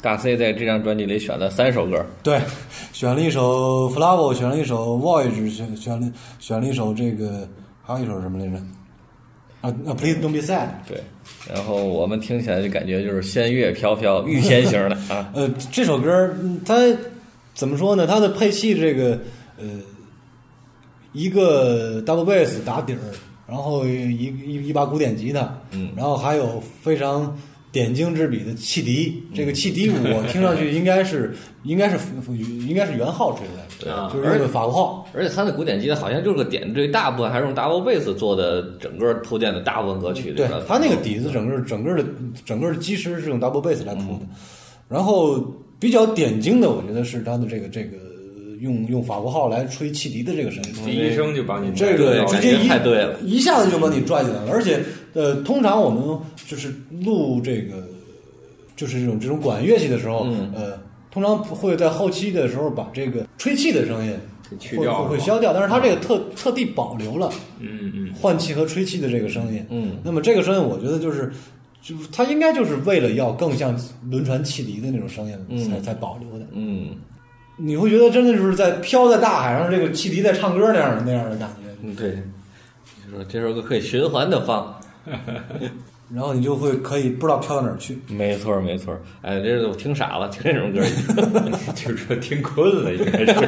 大 C 在这张专辑里选了三首歌，对，选了一首《Flower》，选了一首《Voyage》，选选了选了一首这个，还有一首什么来着？啊啊，Please Don't Be Sad。对，然后我们听起来就感觉就是仙乐飘飘，御仙型的 啊。呃，这首歌嗯它怎么说呢？它的配器这个呃，一个 double bass 打底儿，然后一一一把古典吉他，嗯然后还有非常点睛之笔的汽笛。这个汽笛我听上去应该是应该是应该是元号吹的，对啊就是那个法国号。而且他的古典吉他好像就是个点缀，大部分还是用 double bass 做的整个铺垫的大部分歌曲对。他那个底子，整个整个的整个的基石是用 double bass 来铺的，然后比较点睛的，我觉得是他的这个这个用用法国号来吹汽笛的这个声音。第一声就把你这对个直接一太对了一下子就把你拽进来了。而且，呃，通常我们就是录这个，就是这种这种管乐器的时候，嗯呃，通常会在后期的时候把这个吹气的声音会去掉会会消掉，但是它这个特特地保留了嗯嗯换气和吹气的这个声音。嗯，那么这个声音，我觉得就是。就是它应该就是为了要更像轮船汽笛的那种声音嗯才才保留的。嗯你会觉得真的就是在飘在大海上，这个汽笛在唱歌那样的那样的感觉。嗯，对，就说这首歌可以循环的放。然后你就会可以不知道飘到哪儿去。没错没错，哎，这是我听傻了，听这种歌。就是说听困了，应该是。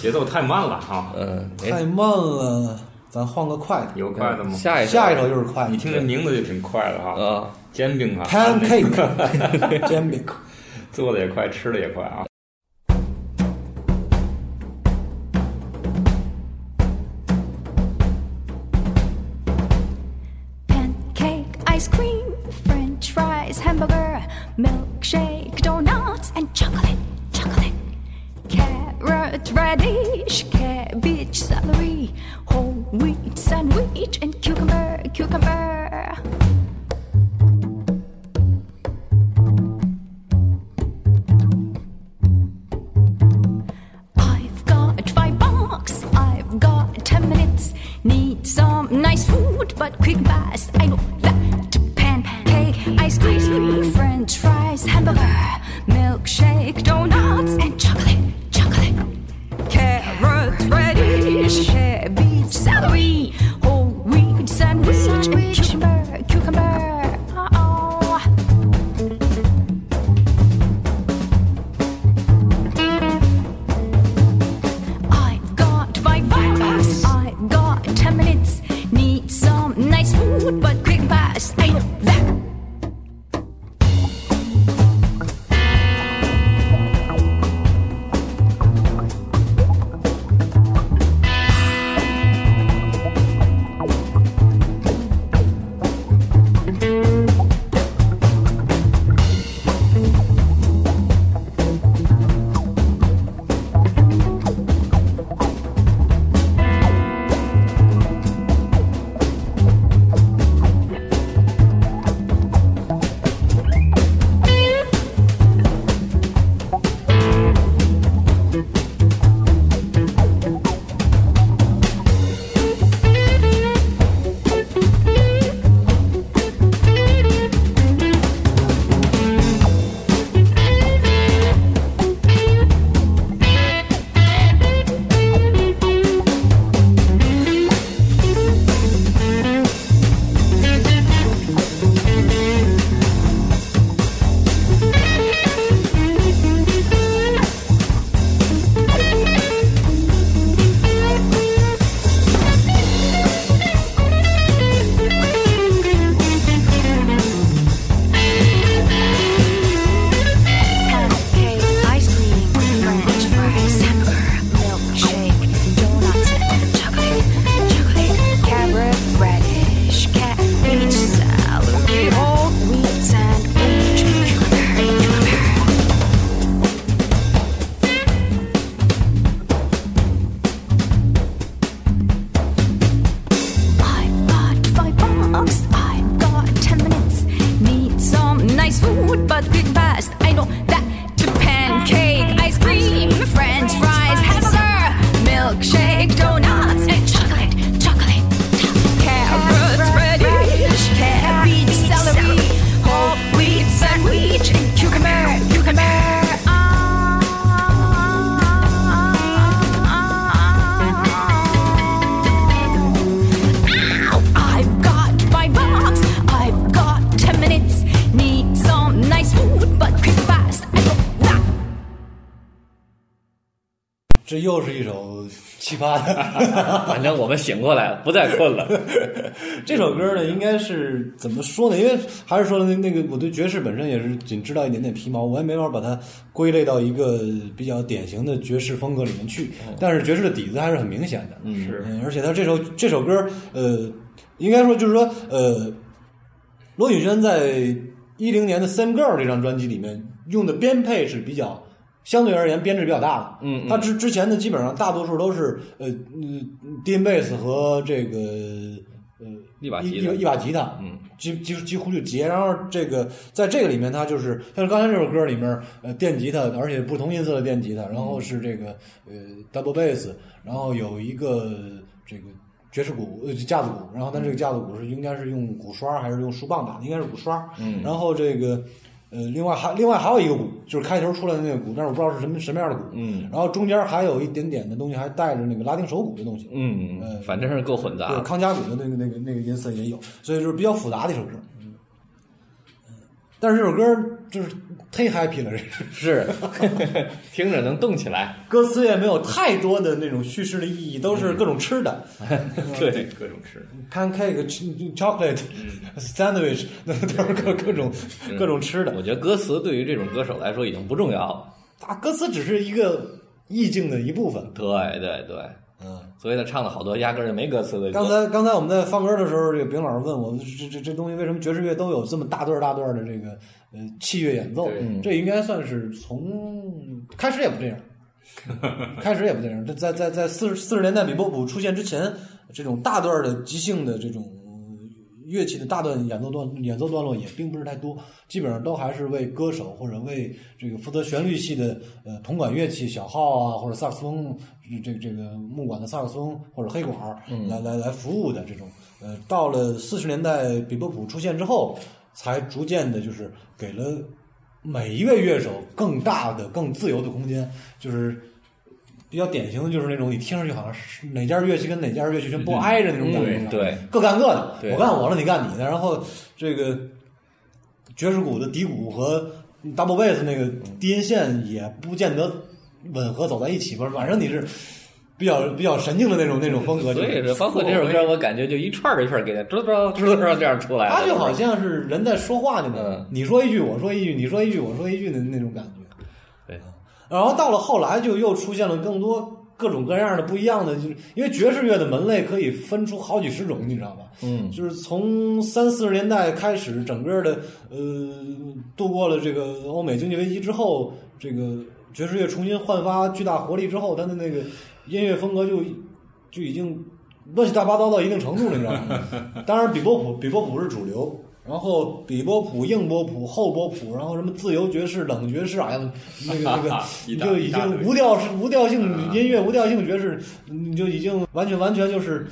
节奏太慢了哈，嗯，哎太慢了，咱换个快的。有快的吗？下一首下一首就是快的，你听这名字就挺快的哈，啊，煎饼啊，pancake 煎饼。做的也快，吃的也快啊。 Pancake, ice cream, french fries, hamburger, milkshake, donuts, and chocolate, chocolate. Carrot, radish, cabbage, celery, whole wheat sandwich, and cucumber, cucumber. But quick and fast. I know that. Pancake, ice cream, french fries, hamburger, milkshake, donuts, and chocolate. 反正我们醒过来了，不再困了。这首歌呢，应该是怎么说呢？因为还是说那那个，我对爵士本身也是仅知道一点点皮毛，我也没法把它归类到一个比较典型的爵士风格里面去。但是爵士的底子还是很明显的，嗯是嗯，而且他这首这首歌，呃，应该说就是说，呃，罗宇轩在一零年的《Same Girl》这张专辑里面用的编配是比较相对而言编制比较大的。嗯嗯他之之前的基本上大多数都是呃嗯低音贝斯和这个呃一把吉他一一把吉他，嗯，几几几乎就结。然后这个在这个里面，他就是像刚才这首歌里面，呃，电吉他，而且不同音色的电吉他，然后是这个呃 double bass，然后有一个这个爵士鼓呃架子鼓，然后它这个架子鼓是应该是用鼓刷还是用竖棒打的？应该是鼓刷。嗯然后这个呃，另外还另外还有一个鼓，就是开头出来的那个鼓，但是我不知道是什么什么样的鼓。嗯然后中间还有一点点的东西，还带着那个拉丁手鼓的东西。嗯，嗯反正是够混杂对，康佳鼓的那个那个那个音色也有，所以就是比较复杂的一首歌。嗯，但是这首歌就是忒 happy 了，这是是，听着能动起来。歌词也没有太多的那种叙事的意义，都是各种吃的 对，各种吃。，pancake、chocolate、sandwich，那都是各各种各种吃的。我觉得歌词对于这种歌手来说已经不重要了。啊，歌词只是一个意境的一部分。对对对，嗯，所以他唱了好多压根儿就没歌词的。刚才刚才我们在放歌的时候，这个丙老师问我，这这这东西为什么爵士乐都有这么大段大段的这个呃器乐演奏？嗯这应该算是从开始也不这样，开始也不这样。这在在在四十四十年代比波普出现之前，这种大段的即兴的这种乐器的大段演奏段演奏段落也并不是太多，基本上都还是为歌手或者为这个负责旋律系的呃铜管乐器小号啊或者萨克斯风这个这个木管的萨克斯风或者黑管儿来来来服务的这种。呃，到了四十年代比波普出现之后，才逐渐的就是给了每一位乐手更大的、更自由的空间，就是。比较典型的就是那种你听上去好像是哪件乐器跟哪件乐器全不挨着那种感觉，嗯对各干各的，我干我的，你干你的。然后这个爵士鼓的底鼓和 double bass 那个低音线也不见得吻合走在一起吧，反正你是比较比较神经的那种那种风格，就所以是是包括这首歌，我感觉就一串儿一串儿给它啵啵啵啵这样出来了。它就好像是人在说话那种，嗯你说一句我说一句，你说一句我说一句的那种感觉。对，然后到了后来就又出现了更多各种各样的不一样的，就是因为爵士乐的门类可以分出好几十种，你知道吧？嗯就是从三四十年代开始，整个的呃度过了这个欧美经济危机之后，这个爵士乐重新焕发巨大活力之后，它的那个音乐风格就就已经乱七八糟到一定程度了，你知道吗？当然，比波普比波普是主流。然后比波普、硬波普、后波普，然后什么自由爵士、冷爵士，哎呀，那个那个，你就已经无调式无调性音乐、无调性爵士，你就已经完全完全就是，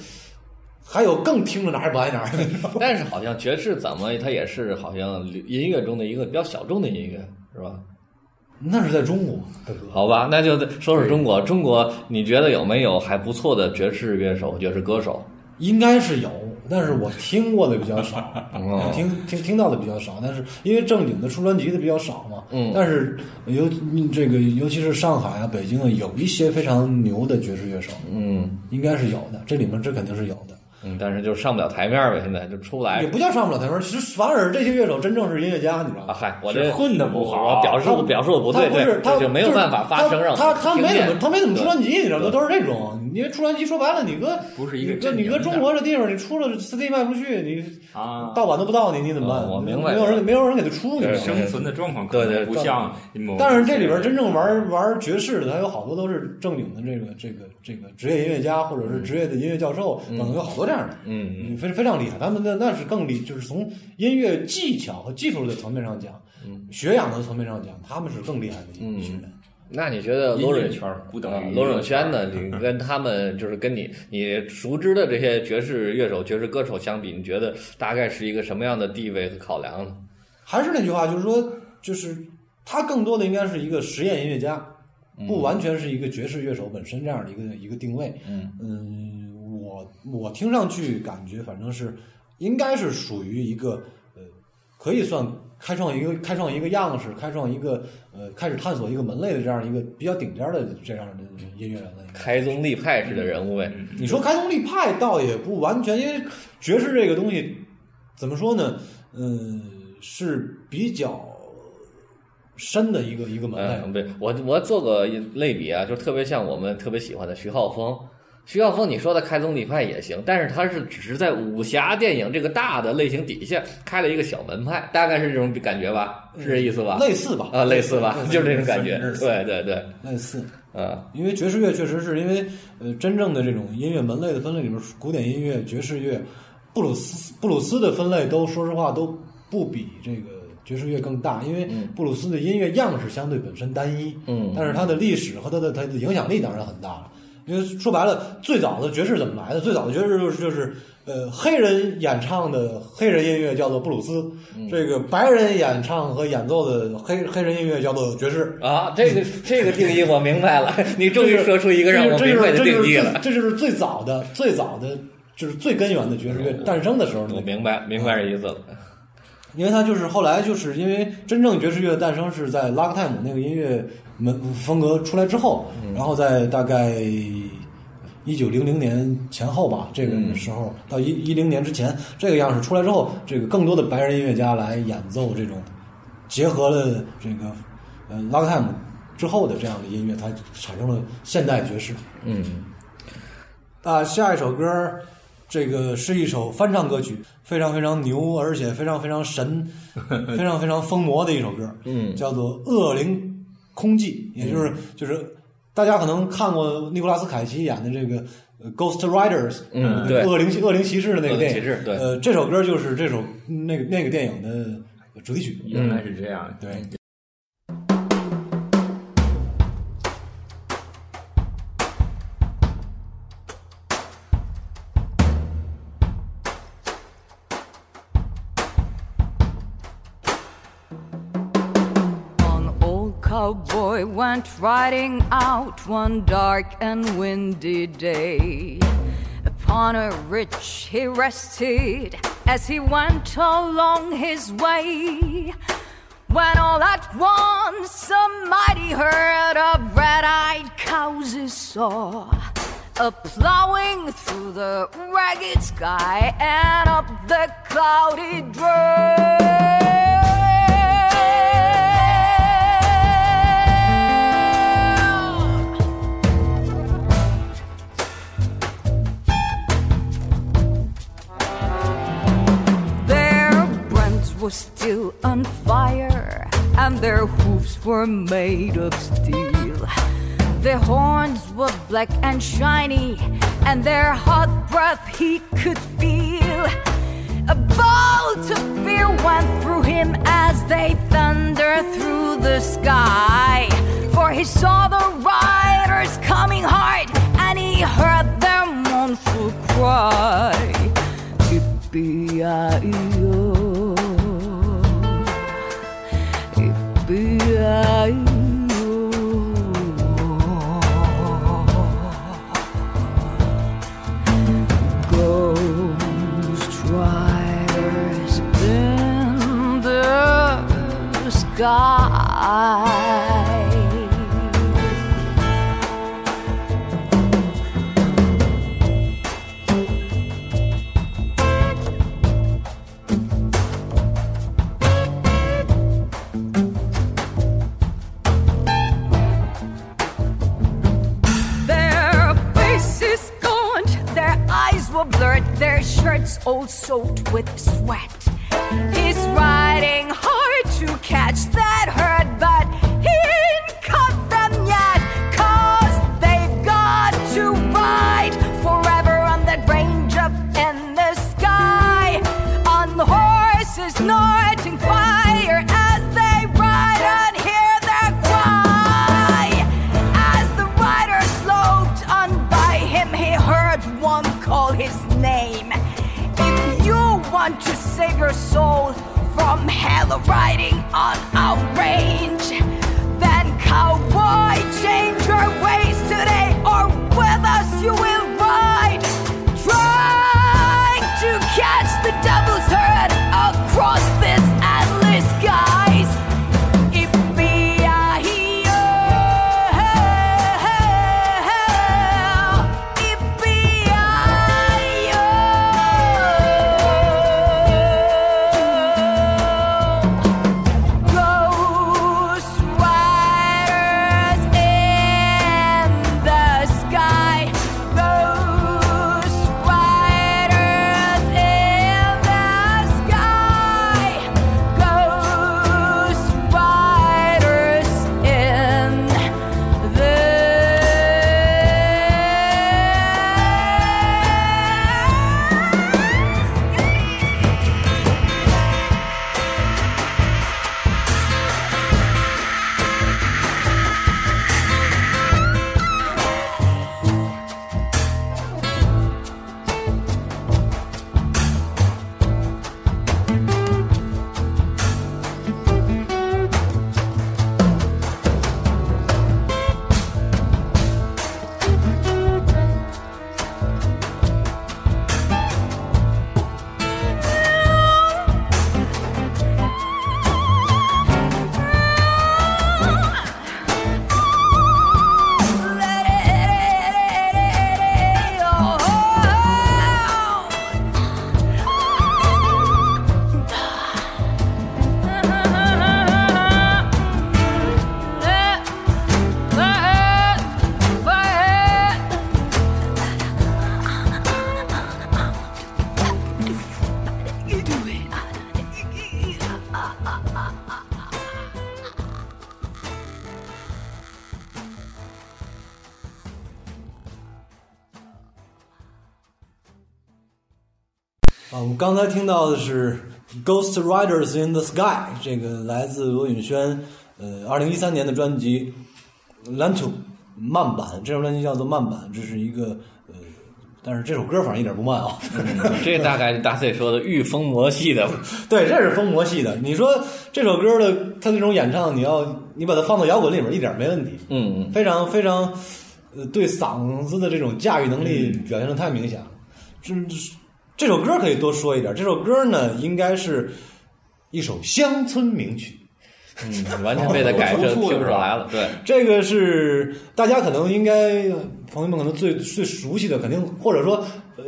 还有更听着哪儿也不挨哪儿。但是好像爵士怎么它也是好像音乐中的一个比较小众的音乐，是吧？那是在中国。好吧，那就说说中国。中国，你觉得有没有还不错的爵士乐手、爵士歌手？应该是有，但是我听过的比较少，哦听听听到的比较少。但是因为正经的出专辑的比较少嘛，嗯但是尤这个尤其是上海啊、北京啊，有一些非常牛的爵士乐手，嗯应该是有的。这里面这肯定是有的，嗯，但是就上不了台面儿呗，现在就出不来也。不叫上不了台面。其实反而这些乐手真正是音乐家，你知道啊，吗？嗨，我这混的不好我表示我表示我不对，他不是他对这就没有办法发声让他他他没怎么他没怎么出专辑，你知道吗？都是这种。因为出专辑说白了，你搁不是一个你搁你搁中国这地方，你出了 CD 卖不出去，你啊，盗版都不到你，你怎么办？嗯我明白没有人没有人给他出，你知道吗？生存的状况可对对能不像。但是这里边真正玩玩爵士的，他有好多都是正经的这个这个这个职业音乐家，或者是职业的音乐教授等等，有好多这样的，嗯嗯非非常厉害。他们那那是更厉，就是从音乐技巧和技术的层面上讲，嗯学养的层面上讲，他们是更厉害的一群人。那你觉得罗永圈儿不等于啊罗永轩呢？你跟他们就是跟你你熟知的这些爵士乐手、爵士歌手相比，你觉得大概是一个什么样的地位和考量呢？还是那句话，就是说，就是他更多的应该是一个实验音乐家，不完全是一个爵士乐手本身这样的一个一个定位。嗯嗯，我我听上去感觉反正是应该是属于一个呃可以算开创一个开创一个样式，开创一个呃开始探索一个门类的这样一个比较顶尖的这样的音乐人了。开宗立派式的人物呗。你说开宗立派倒也不完全，因为爵士这个东西怎么说呢？嗯，是比较深的一个一个门类。嗯，对，我我做个类比啊，就特别像我们特别喜欢的徐浩峰。徐浩峰，你说的开宗立派也行，但是他是只是在武侠电影这个大的类型底下开了一个小门派，大概是这种感觉吧？是这意思吧？类似吧？啊，类似吧？就是这种感觉。对对对，类似。啊，因为爵士乐确实是因为呃，真正的这种音乐门类的分类里面，古典音乐、爵士乐、布鲁斯、布鲁斯的分类都说实话都不比这个爵士乐更大，因为布鲁斯的音乐样式相对本身单一，嗯，但是它的历史和它的它的影响力当然很大了。因为说白了，最早的爵士怎么来的？最早的爵士就是就是呃，黑人演唱的黑人音乐叫做布鲁斯，这个白人演唱和演奏的黑黑人音乐叫做爵士啊。这个这个定义我明白了，你终于说出一个让我明白的定义了。这就是最早的最早的就是最根源的爵士乐诞生的时候。我明白明白这意思了，因为它就是后来就是因为真正爵士乐的诞生是在拉克泰姆那个音乐。门风格出来之后，然后在大概一九零零年前后吧，这个时候到一一零年之前，这个样式出来之后，这个更多的白人音乐家来演奏这种结合了这个呃拉克泰姆之后的这样的音乐，它产生了现代爵士。嗯，啊，下一首歌，这个是一首翻唱歌曲，非常非常牛，而且非常非常神，非常非常疯魔的一首歌，嗯，叫做《恶灵》。空寂，也就是就是大家可能看过尼古拉斯凯奇演的这个《Ghost Riders》，嗯，对，恶灵恶灵骑士的那个电影，对，呃，这首歌就是这首那个那个电影的主题曲，原来是这样，对。Went riding out one dark and windy day. Upon a ridge he rested as he went along his way. When all at once a mighty herd of red-eyed cows he saw a plowing through the ragged sky and up the cloudy drain. Was still on fire, and their hooves were made of steel. Their horns were black and shiny, and their hot breath he could feel. A bolt of fear went through him as they thundered through the sky. For he saw the riders coming hard, and he heard their mournful cry. Yippee-yi-yo. Ah, sky. Blurred, their shirts all soaked with sweat. He's riding hard to catch that herd, want to save your soul from hell riding on our range, then cowboy, change your ways today, or with us you will ride. Trying to catch the devil's 刚才听到的是《Ghost Riders in the Sky》，这个来自罗允轩，呃，二零一三年的专辑《Lanto》慢版，这张专辑叫做慢版，这是一个呃，但是这首歌反正一点不慢啊。这大概是大 C 说的御风魔系的，对，这是风魔系的。你说这首歌的他那种演唱，你要你把它放到摇滚里面一点没问题，嗯，非常非常呃对嗓子的这种驾驭能力表现的太明显了。这这这首歌可以多说一点，这首歌呢应该是一首乡村名曲。嗯，完全被他改成 听不出来了。对，这个是大家可能应该朋友们可能最最熟悉的，肯定或者说呃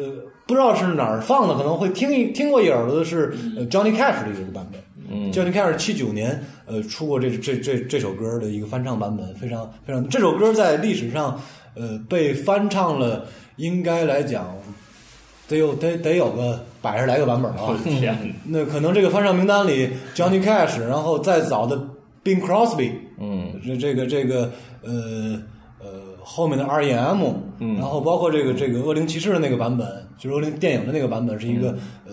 不知道是哪儿放的，可能会听一听过一耳朵的是呃 Johnny Cash 的一个版本。嗯，Johnny Cash 七九年呃出过这这这这首歌的一个翻唱版本，非常非常。这首歌在历史上呃被翻唱了，应该来讲得有得得有个百十来个版本了啊。天，那可能这个翻唱名单里，Johnny Cash，然后再早的 Bing Crosby，嗯。这这个这个呃呃后面的 R.E.M，嗯。然后包括这个这个恶灵骑士的那个版本，就是恶灵电影的那个版本，是一个、呃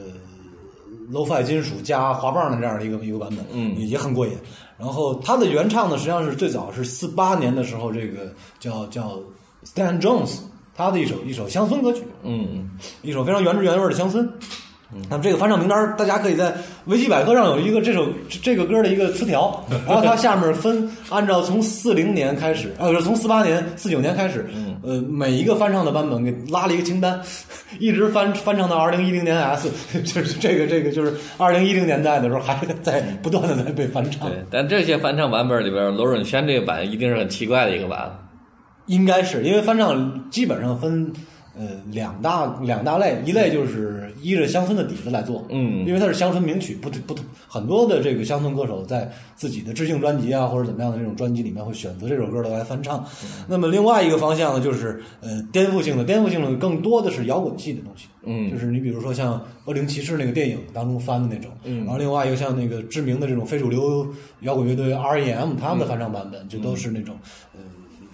low-fi 金属加滑棒的这样的一个一个版本，嗯。也也很过瘾。然后他的原唱呢，实际上是最早是四八年的时候，这个叫叫 Stan Jones，他的一首一首乡村歌曲，嗯一首非常原汁原味的乡村。那么这个翻唱名单，大家可以在维基百科上有一个这首这这个歌的一个词条，然后它下面分按照从四零年开始，呃，从四八年、四九年开始，呃，每一个翻唱的版本给拉了一个清单，一直翻翻唱到二零一零年 S，就是这个这个就是二零一零年代的时候还在不断的在被翻唱，对，但这些翻唱版本里边，罗润轩这个版一定是很奇怪的一个版。应该是因为翻唱基本上分呃两大两大类，一类就是依着乡村的底子来做，嗯因为它是乡村名曲，不不很多的这个乡村歌手在自己的致敬专辑啊或者怎么样的这种专辑里面会选择这首歌来翻唱。那么另外一个方向呢，就是呃颠覆性的，颠覆性的更多的是摇滚系的东西。嗯就是你比如说像《恶灵骑士》那个电影当中翻的那种，嗯然后另外一个像那个知名的这种非主流摇滚乐队 R.E.M. 他们的翻唱版本，就都是那种呃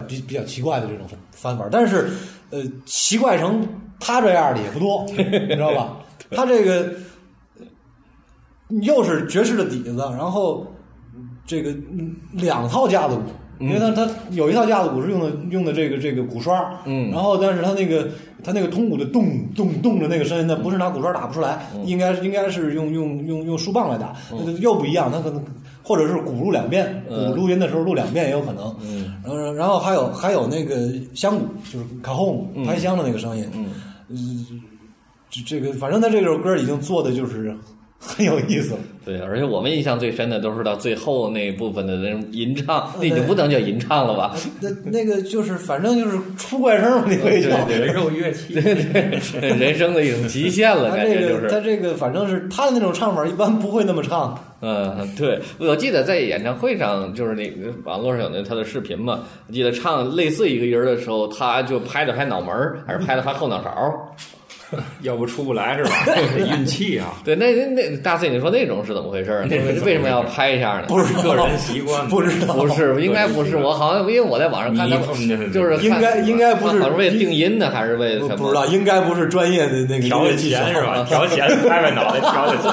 比比较奇怪的这种翻法，但是呃奇怪成他这样的也不多，你知道吧？他这个又是爵士的底子，然后这个嗯两套架子鼓。因为他他有一套架子鼓是用的用的这个这个鼓刷，嗯然后但是他那个他那个通鼓的咚咚咚的那个声音，那不是拿鼓刷打不出来，应该应该是用用用用竖棒来打，又不一样，他可能或者是鼓录两遍，鼓嗯录音的时候录两遍也有可能，嗯。然后然后还有还有那个香鼓，就是卡轰嗯。拍箱的那个声音，嗯。这这个反正他这首歌已经做的就是很有意思。对，而且我们印象最深的都是到最后那部分的那种吟唱，那已经不能叫吟唱了吧？那那个就是反正就是出怪声嘛，那可以叫。对人肉乐器，对对人生的一种极限了，他感觉就是。这个他这个反正是他的那种唱法，一般不会那么唱。嗯，对，我记得在演唱会上，就是那个网络上有那他的视频嘛，我记得唱类似一个音儿的时候，他就拍了拍脑门儿，还是拍了拍后脑勺儿。要不出不来是吧？得运气啊，对，那那那大 C，你说那种是怎么回事儿？那为什么要拍一下呢？不是个人习惯不知道不是，应该不是。我好像因为我在网上看他们，就是应该应该不是为了定音呢，还是为了什么？不不知道，应该不是专业的那个调音乐技巧钱是吧？调弦拍拍脑袋调的钱，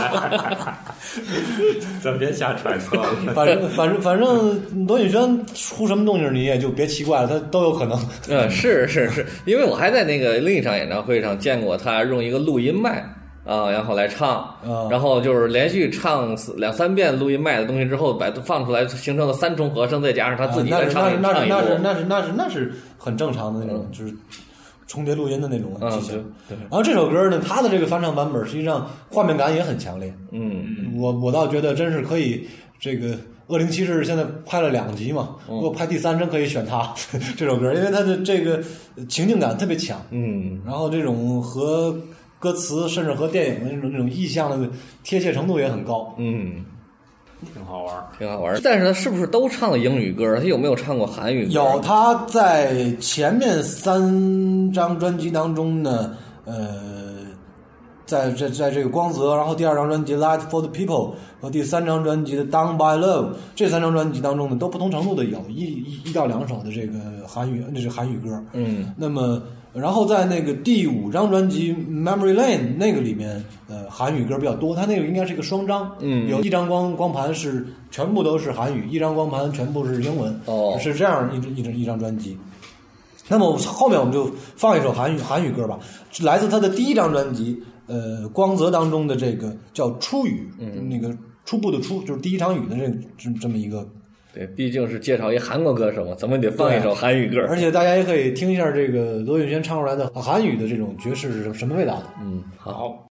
咱别瞎揣测了。反正反正反正罗宇轩出什么动静你也就别奇怪了，他都有可能。嗯，是是是，因为我还在那个另一场演唱会上见过他用一个录音麦啊，然后来唱，啊然后就是连续唱四两三遍录音麦的东西之后，把它放出来，形成了三重和声，再加上他自己啊那是再唱。那是那是那是那是很正常的那种，就是重叠录音的那种嗯技巧。对对然后这首歌呢，它的这个翻唱版本实际上画面感也很强烈。嗯我我倒觉得真是可以，这个《恶灵骑士》现在拍了两集嘛，嗯如果拍第三真可以选它 这首歌，因为它的这个情境感特别强，嗯，然后这种和歌词甚至和电影的那种那种意象的贴切程度也很高。嗯，挺好玩儿。挺好玩儿。但是他是不是都唱了英语歌？他有没有唱过韩语歌？有他在前面三张专辑当中呢，呃，在在在这个光泽，然后第二张专辑《Light for the People》和第三张专辑的《Down by Love》这三张专辑当中呢，都不同程度的有一一一到两首的这个韩语，那是韩语歌。嗯那么，然后在那个第五张专辑《Memory Lane》那个里面，呃，韩语歌比较多。它那个应该是一个双张，嗯有一张光光盘是全部都是韩语，一张光盘全部是英文，哦是这样一一张一张专辑。那么后面我们就放一首韩语韩语歌吧，来自他的第一张专辑，呃，光泽当中的这个叫《初雨》，嗯那个初步的初就是第一场雨的这这这么一个对，毕竟是介绍一韩国歌手嘛，怎么也得放一首韩语歌。而且大家也可以听一下这个罗永轩唱出来的韩语的这种爵士是什么味道的。嗯，好。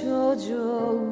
çocuğum.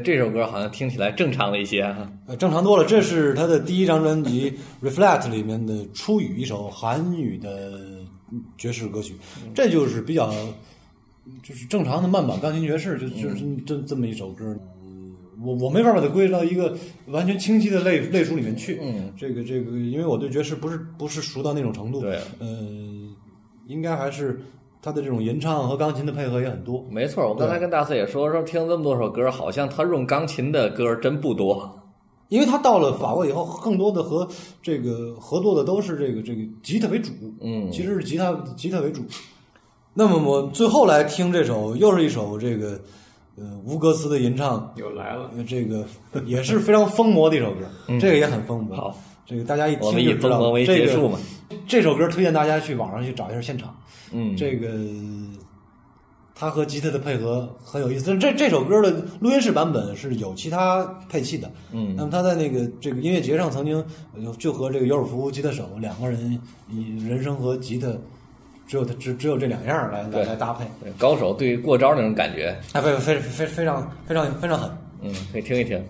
这首歌好像听起来正常了一些哈。呃，正常多了。这是他的第一张专辑《Reflect》里面的《初语》，一首韩语的爵士歌曲。这就是比较，就是正常的慢板钢琴爵士，就就是这这么一首歌。我我没法把它归到一个完全清晰的类类属里面去。嗯，这个这个，因为我对爵士不是不是熟到那种程度。对，嗯，应该还是他的这种吟唱和钢琴的配合也很多。没错。我刚才跟大四也说说，听这么多首歌，好像他用钢琴的歌真不多。因为他到了法国以后，更多的和这个合作的都是这个这个吉他为主，嗯其实是吉他吉他为主。那么我最后来听这首，又是一首这个呃无歌词的吟唱，又来了，呃这个也是非常疯魔的一首歌，这个也很疯魔。嗯好，这个大家一我们以听就知道疯魔这个。这首歌推荐大家去网上去找一下现场，嗯，这个他和吉他的配合很有意思。这这首歌的录音室版本是有其他配器的，嗯那么他在那个这个音乐节上曾经就就和这个尤尔夫吉他手两个人以人声和吉他只有他只只有这两样来来来搭配，对高手对过招那种感觉，哎，非非非非常非常非常狠。嗯，可以听一听。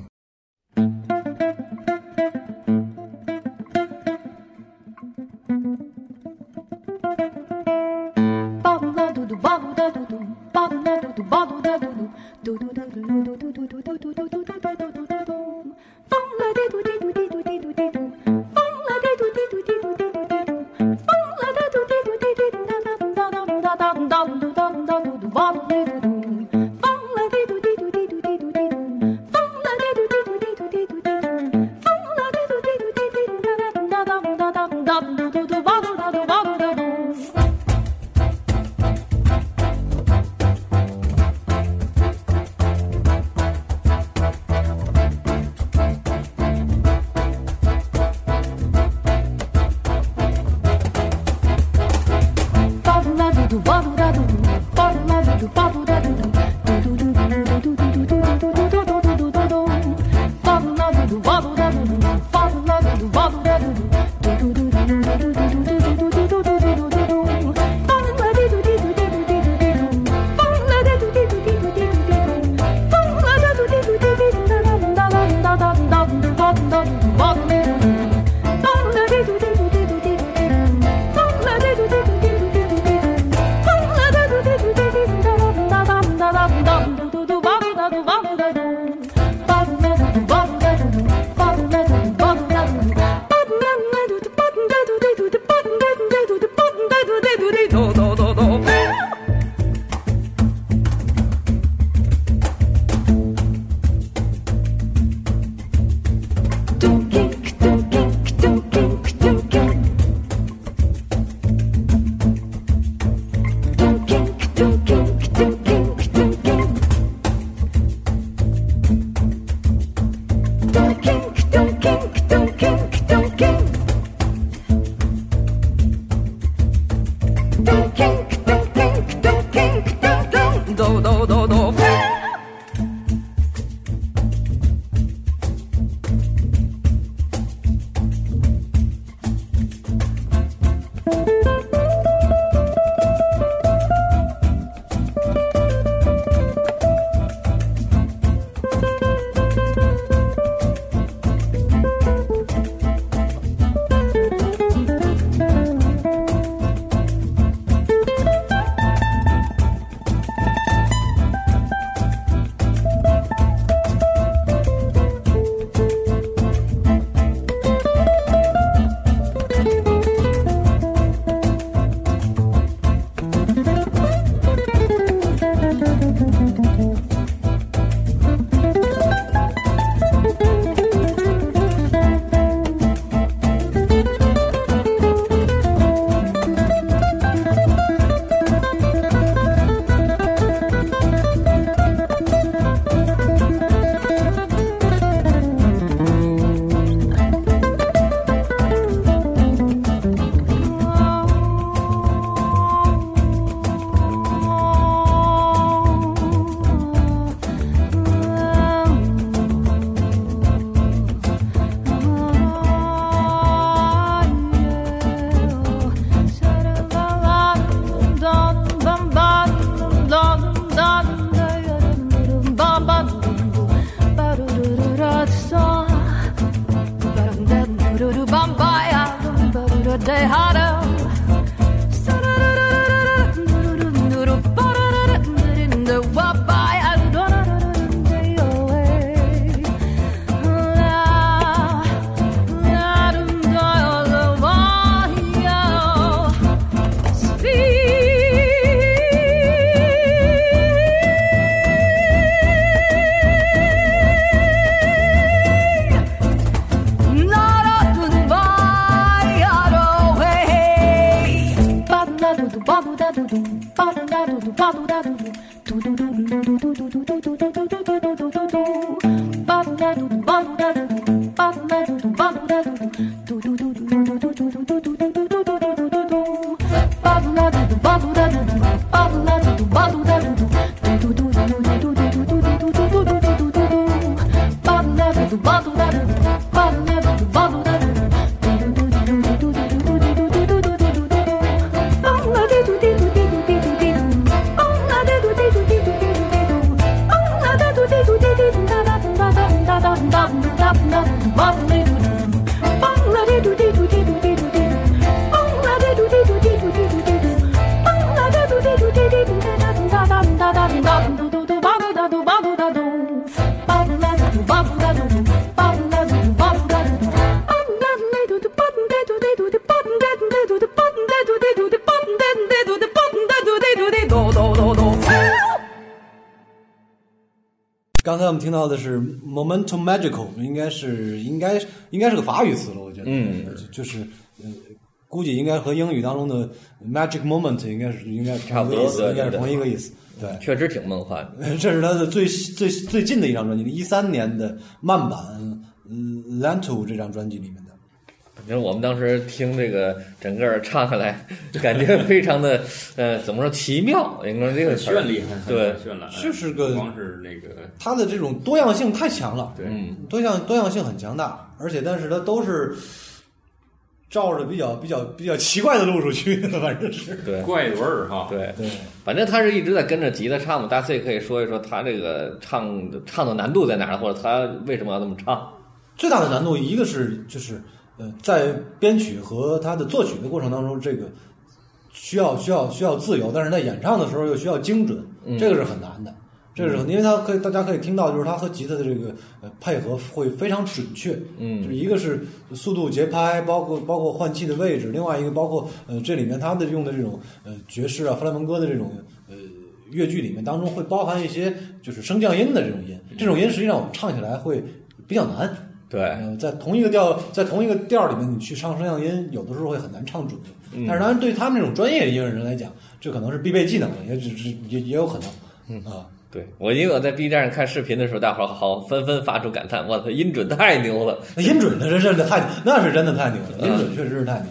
的是 “momentum magical”，应该是应该应该是个法语词了，我觉得，嗯，就是呃，估计应该和英语当中的 “magic moment” 应该是应该差不多，应该是同一个意思。对，确实挺梦幻的。这是他的最最最近的一张专辑，一三年的慢版《Lento》这张专辑里面的。反正我们当时听这个整个唱下来，感觉非常的 呃，怎么说奇妙？应该这个绚丽，对，绚烂，就是个光是那个它的这种多样性太强了，对，多样多样性很强大，而且但是它都是照着比较比较比较奇怪的路数去的，反正是对怪味儿哈，对对，反正他是一直在跟着吉他唱嘛。大 C 可以说一说他这个唱唱的难度在哪儿，或者他为什么要这么唱？最大的难度一个是就是。呃，在编曲和他的作曲的过程当中，这个需要需要需要自由，但是在演唱的时候又需要精准，这个是很难的。这个是因为他可以大家可以听到，就是他和吉他的这个呃配合会非常准确。嗯，就是一个是速度节拍，包括包括换气的位置，另外一个包括呃这里面他的用的这种呃爵士啊、弗兰门戈的这种呃乐句里面当中会包含一些就是升降音的这种音，这种音实际上我们唱起来会比较难。对，呃，在同一个调，在同一个调里面，你去唱升降音，有的时候会很难唱准。但是，当然对他们这种专业音乐人来讲，这可能是必备技能了，也只是也也有可能。嗯啊，对我因为我在 B 站上看视频的时候，大伙儿好纷纷发出感叹：“我操，音准太牛了！”那音准那是真的太，那是真的太牛了，音准确实是太牛。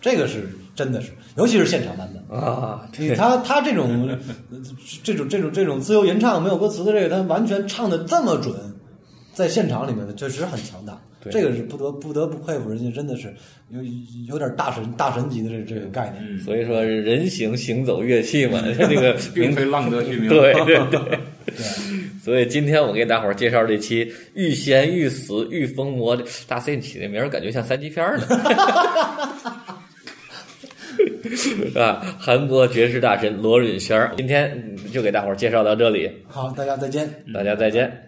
这个是真的是，尤其是现场版本啊，他他这种这种这种这种自由吟唱没有歌词的这个，他完全唱的这么准。在现场里面呢，确实很强大。对这个是不得不得不佩服人家，真的是有有点大神大神级的这这个概念。嗯，所以说人形行走乐器嘛，这个 并非浪得虚名。对对对。对，所以今天我给大伙儿介绍这期《欲仙欲死欲疯魔》，大 C 你起这名儿感觉像三级片儿呢。啊，韩国爵士大神罗允轩儿，今天就给大伙儿介绍到这里，好，大家再见。大家再见。